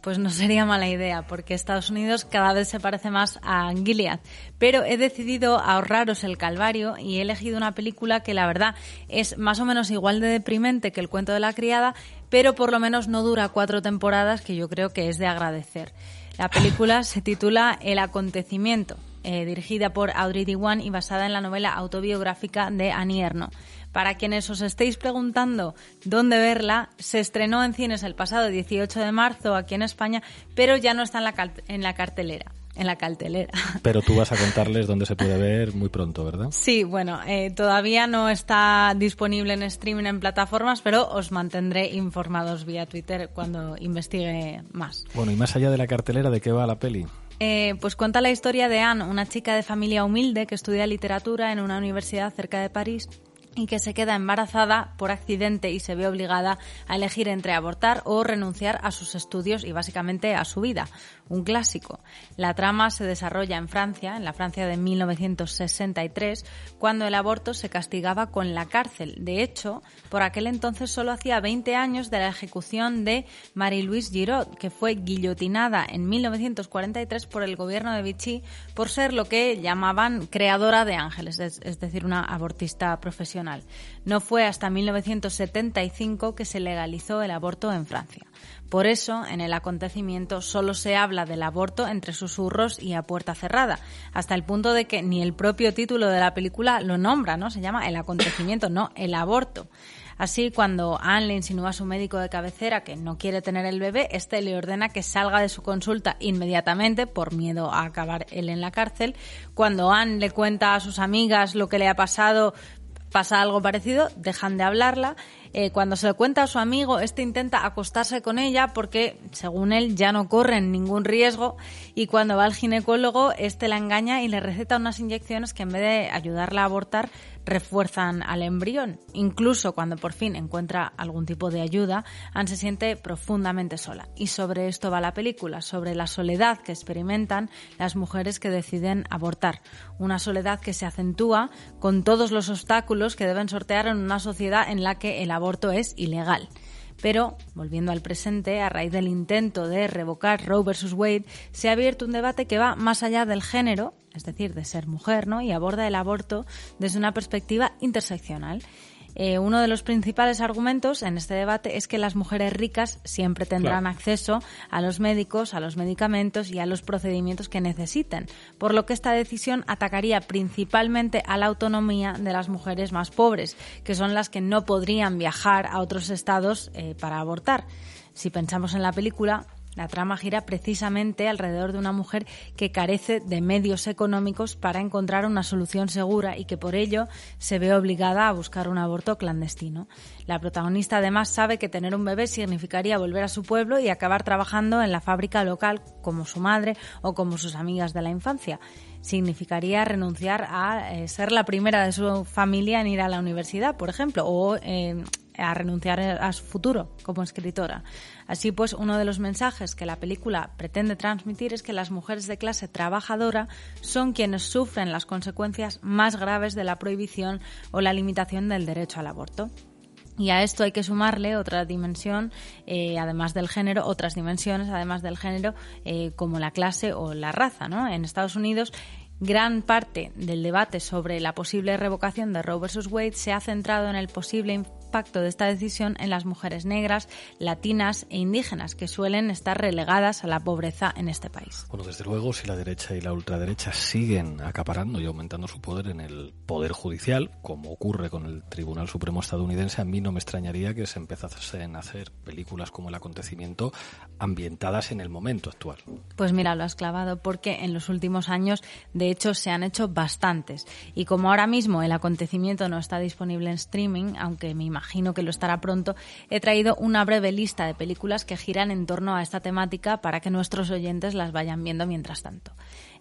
Pues no sería mala idea, porque Estados Unidos cada vez se parece más a Gilead. Pero he decidido ahorraros el calvario y he elegido una película que la verdad es más o menos igual de deprimente que el cuento de la criada, pero por lo menos no dura cuatro temporadas, que yo creo que es de agradecer. La película se titula El acontecimiento eh, dirigida por Audrey Diwan y basada en la novela autobiográfica de Annie. Para quienes os estéis preguntando dónde verla, se estrenó en cines el pasado 18 de marzo aquí en España, pero ya no está en la, en la cartelera en la cartelera. Pero tú vas a contarles dónde se puede ver muy pronto, ¿verdad? Sí, bueno, eh, todavía no está disponible en streaming en plataformas, pero os mantendré informados vía Twitter cuando investigue más. Bueno, y más allá de la cartelera, ¿de qué va la peli? Eh, pues cuenta la historia de Anne, una chica de familia humilde que estudia literatura en una universidad cerca de París y que se queda embarazada por accidente y se ve obligada a elegir entre abortar o renunciar a sus estudios y básicamente a su vida. Un clásico. La trama se desarrolla en Francia, en la Francia de 1963, cuando el aborto se castigaba con la cárcel. De hecho, por aquel entonces solo hacía 20 años de la ejecución de Marie-Louise Giraud, que fue guillotinada en 1943 por el gobierno de Vichy por ser lo que llamaban creadora de ángeles, es decir, una abortista profesional. No fue hasta 1975 que se legalizó el aborto en Francia. Por eso, en el acontecimiento solo se habla del aborto entre susurros y a puerta cerrada, hasta el punto de que ni el propio título de la película lo nombra, ¿no? Se llama el acontecimiento, no el aborto. Así, cuando Anne le insinúa a su médico de cabecera que no quiere tener el bebé, este le ordena que salga de su consulta inmediatamente por miedo a acabar él en la cárcel. Cuando Anne le cuenta a sus amigas lo que le ha pasado, pasa algo parecido, dejan de hablarla. Eh, cuando se lo cuenta a su amigo, este intenta acostarse con ella porque, según él, ya no corren ningún riesgo. Y cuando va al ginecólogo, este la engaña y le receta unas inyecciones que en vez de ayudarla a abortar, refuerzan al embrión. Incluso cuando por fin encuentra algún tipo de ayuda, Anne se siente profundamente sola. Y sobre esto va la película, sobre la soledad que experimentan las mujeres que deciden abortar. Una soledad que se acentúa con todos los obstáculos que deben sortear en una sociedad en la que el aborto es ilegal. Pero, volviendo al presente, a raíz del intento de revocar Roe vs. Wade, se ha abierto un debate que va más allá del género, es decir, de ser mujer, ¿no? y aborda el aborto desde una perspectiva interseccional. Eh, uno de los principales argumentos en este debate es que las mujeres ricas siempre tendrán acceso a los médicos, a los medicamentos y a los procedimientos que necesiten, por lo que esta decisión atacaría principalmente a la autonomía de las mujeres más pobres, que son las que no podrían viajar a otros estados eh, para abortar. Si pensamos en la película, la trama gira precisamente alrededor de una mujer que carece de medios económicos para encontrar una solución segura y que por ello se ve obligada a buscar un aborto clandestino. La protagonista además sabe que tener un bebé significaría volver a su pueblo y acabar trabajando en la fábrica local como su madre o como sus amigas de la infancia significaría renunciar a eh, ser la primera de su familia en ir a la universidad, por ejemplo, o eh, a renunciar a su futuro como escritora. Así pues, uno de los mensajes que la película pretende transmitir es que las mujeres de clase trabajadora son quienes sufren las consecuencias más graves de la prohibición o la limitación del derecho al aborto. Y a esto hay que sumarle otra dimensión, eh, además del género, otras dimensiones, además del género, eh, como la clase o la raza. ¿no? En Estados Unidos Gran parte del debate sobre la posible revocación de Roe vs. Wade se ha centrado en el posible impacto de esta decisión en las mujeres negras, latinas e indígenas, que suelen estar relegadas a la pobreza en este país. Bueno, desde luego, si la derecha y la ultraderecha siguen acaparando y aumentando su poder en el Poder Judicial, como ocurre con el Tribunal Supremo estadounidense, a mí no me extrañaría que se empezasen a hacer películas como El acontecimiento ambientadas en el momento actual. Pues mira, lo has clavado, porque en los últimos años de hecho, se han hecho bastantes. Y como ahora mismo el acontecimiento no está disponible en streaming, aunque me imagino que lo estará pronto, he traído una breve lista de películas que giran en torno a esta temática para que nuestros oyentes las vayan viendo mientras tanto.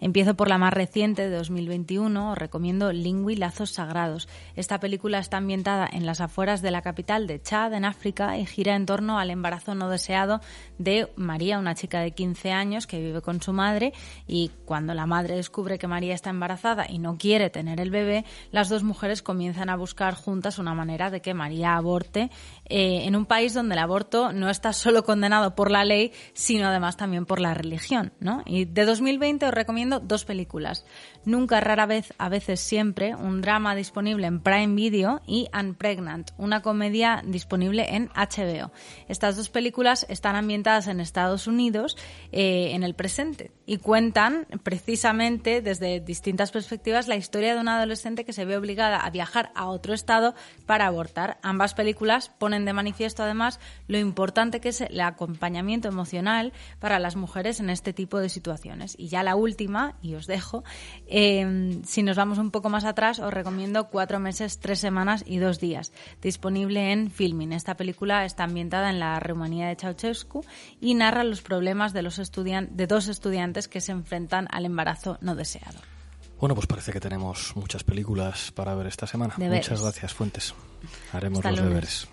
Empiezo por la más reciente de 2021, os recomiendo Lingui Lazos Sagrados. Esta película está ambientada en las afueras de la capital de Chad, en África, y gira en torno al embarazo no deseado de María, una chica de 15 años que vive con su madre y cuando la madre descubre que María está embarazada y no quiere tener el bebé, las dos mujeres comienzan a buscar juntas una manera de que María aborte eh, en un país donde el aborto no está solo condenado por la ley, sino además también por la religión. ¿no? Y de 2020 os recomiendo dos películas. Nunca, rara vez, a veces siempre, un drama disponible en Prime Video y Unpregnant, una comedia disponible en HBO. Estas dos películas están ambientadas en Estados Unidos eh, en el presente y cuentan precisamente desde distintas perspectivas la historia de una adolescente que se ve obligada a viajar a otro estado para abortar. Ambas películas ponen de manifiesto además lo importante que es el acompañamiento emocional para las mujeres en este tipo de situaciones. Y ya la última, y os dejo, eh, si nos vamos un poco más atrás, os recomiendo Cuatro meses, tres semanas y dos días, disponible en Filmin. Esta película está ambientada en la Rumanía de Ceausescu y narra los problemas de, los de dos estudiantes que se enfrentan al embarazo no deseado. Bueno, pues parece que tenemos muchas películas para ver esta semana. Muchas gracias, Fuentes. Haremos los deberes.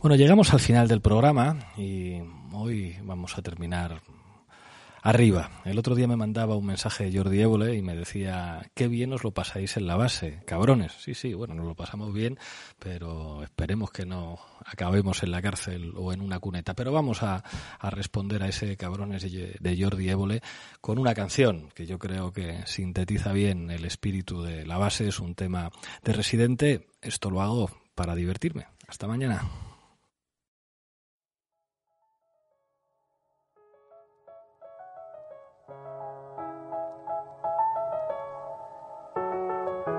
Bueno, llegamos al final del programa y hoy vamos a terminar arriba. El otro día me mandaba un mensaje de Jordi Évole y me decía, qué bien os lo pasáis en la base, cabrones. Sí, sí, bueno, nos lo pasamos bien, pero esperemos que no acabemos en la cárcel o en una cuneta. Pero vamos a, responder a ese cabrones de Jordi Évole con una canción que yo creo que sintetiza bien el espíritu de la base. Es un tema de residente. Esto lo hago para divertirme. Hasta mañana.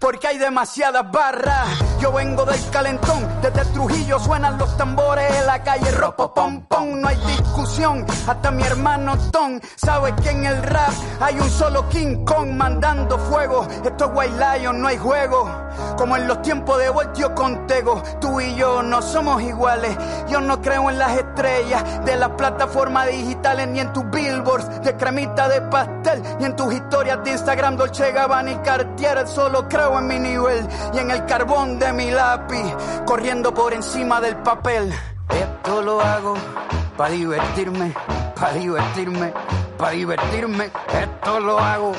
porque hay demasiadas barras. Yo vengo del calentón, desde Trujillo suenan los tambores en la calle ropo pom pom, no hay discusión. Hasta mi hermano Tom sabe que en el rap hay un solo King Kong mandando fuego. Esto es White Lion, no hay juego. Como en los tiempos de Voltio Contego, tú y yo no somos iguales. Yo no creo en las estrellas de las plataformas digitales ni en tus billboards de cremita de pastel ni en tus historias de Instagram Dolce Gabbana y Cartier. Solo creo en mi nivel y en el carbón de mi lápiz, corriendo por encima del papel. Esto lo hago para divertirme, para divertirme, para divertirme. Esto lo hago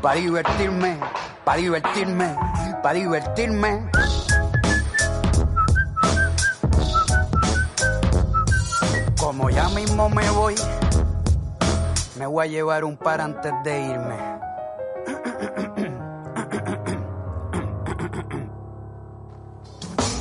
para divertirme, para divertirme, para divertirme. Como ya mismo me voy, me voy a llevar un par antes de irme.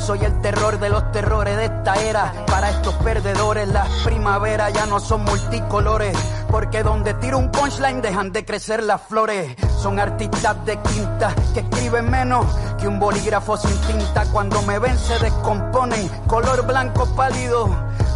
soy el terror de los terrores de esta era. Para estos perdedores, las primaveras ya no son multicolores. Porque donde tiro un punchline dejan de crecer las flores. Son artistas de quinta que escriben menos que un bolígrafo sin tinta. Cuando me ven se descomponen, color blanco pálido.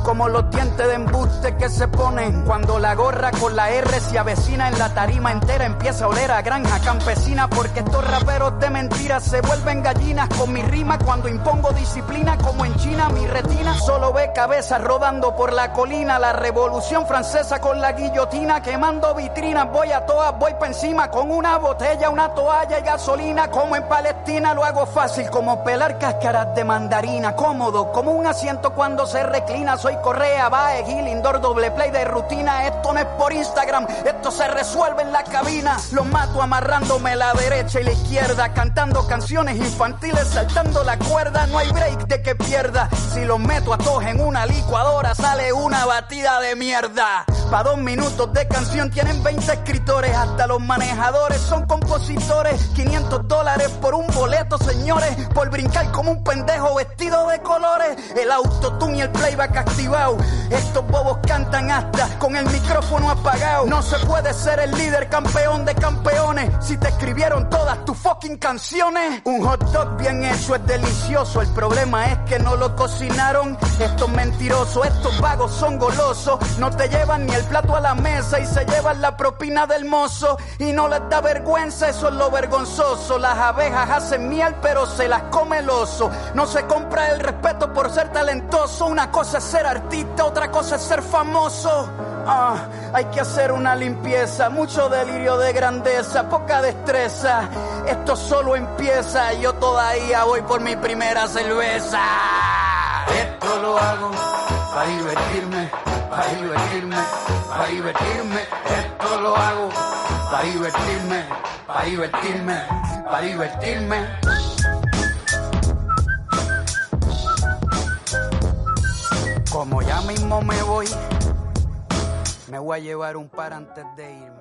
Como los dientes de embuste que se ponen cuando la gorra con la R se avecina en la tarima entera empieza a oler a granja campesina porque estos raperos de mentiras se vuelven gallinas con mi rima cuando impongo disciplina como en China mi retina solo ve cabezas rodando por la colina la revolución francesa con la guillotina quemando vitrinas voy a todas voy pa encima con una botella una toalla y gasolina como en Palestina lo hago fácil como pelar cáscaras de mandarina cómodo como un asiento cuando se reclina soy Correa, Bae, Gil, Indoor, doble play de rutina. Esto no es por Instagram, esto se resuelve en la cabina. Los mato amarrándome la derecha y la izquierda, cantando canciones infantiles, saltando la cuerda. No hay break de que pierda. Si los meto a todos en una licuadora, sale una batida de mierda. Pa' dos minutos de canción tienen 20 escritores, hasta los manejadores son compositores. 500 dólares por un boleto, señores, por brincar como un pendejo vestido de colores. El autotune y el playback activado. Estos bobos cantan hasta con el micrófono apagado. No se puede ser el líder campeón de campeones si te escribieron todas tus fucking canciones. Un hot dog bien hecho es delicioso. El problema es que no lo cocinaron. Estos mentirosos, estos vagos son golosos. No te llevan ni el plato a la mesa y se llevan la propina del mozo. Y no les da vergüenza, eso es lo vergonzoso. Las abejas hacen miel, pero se las come el oso. No se compra el respeto por ser talentoso. Una cosa es ser artista, otra cosa es ser famoso. Ah, hay que hacer una limpieza, mucho delirio de grandeza, poca destreza. Esto solo empieza, yo todavía voy por mi primera cerveza. Esto lo hago para divertirme, para divertirme, para divertirme. Esto lo hago para divertirme, para divertirme, para divertirme. Como ya mismo me voy, me voy a llevar un par antes de irme.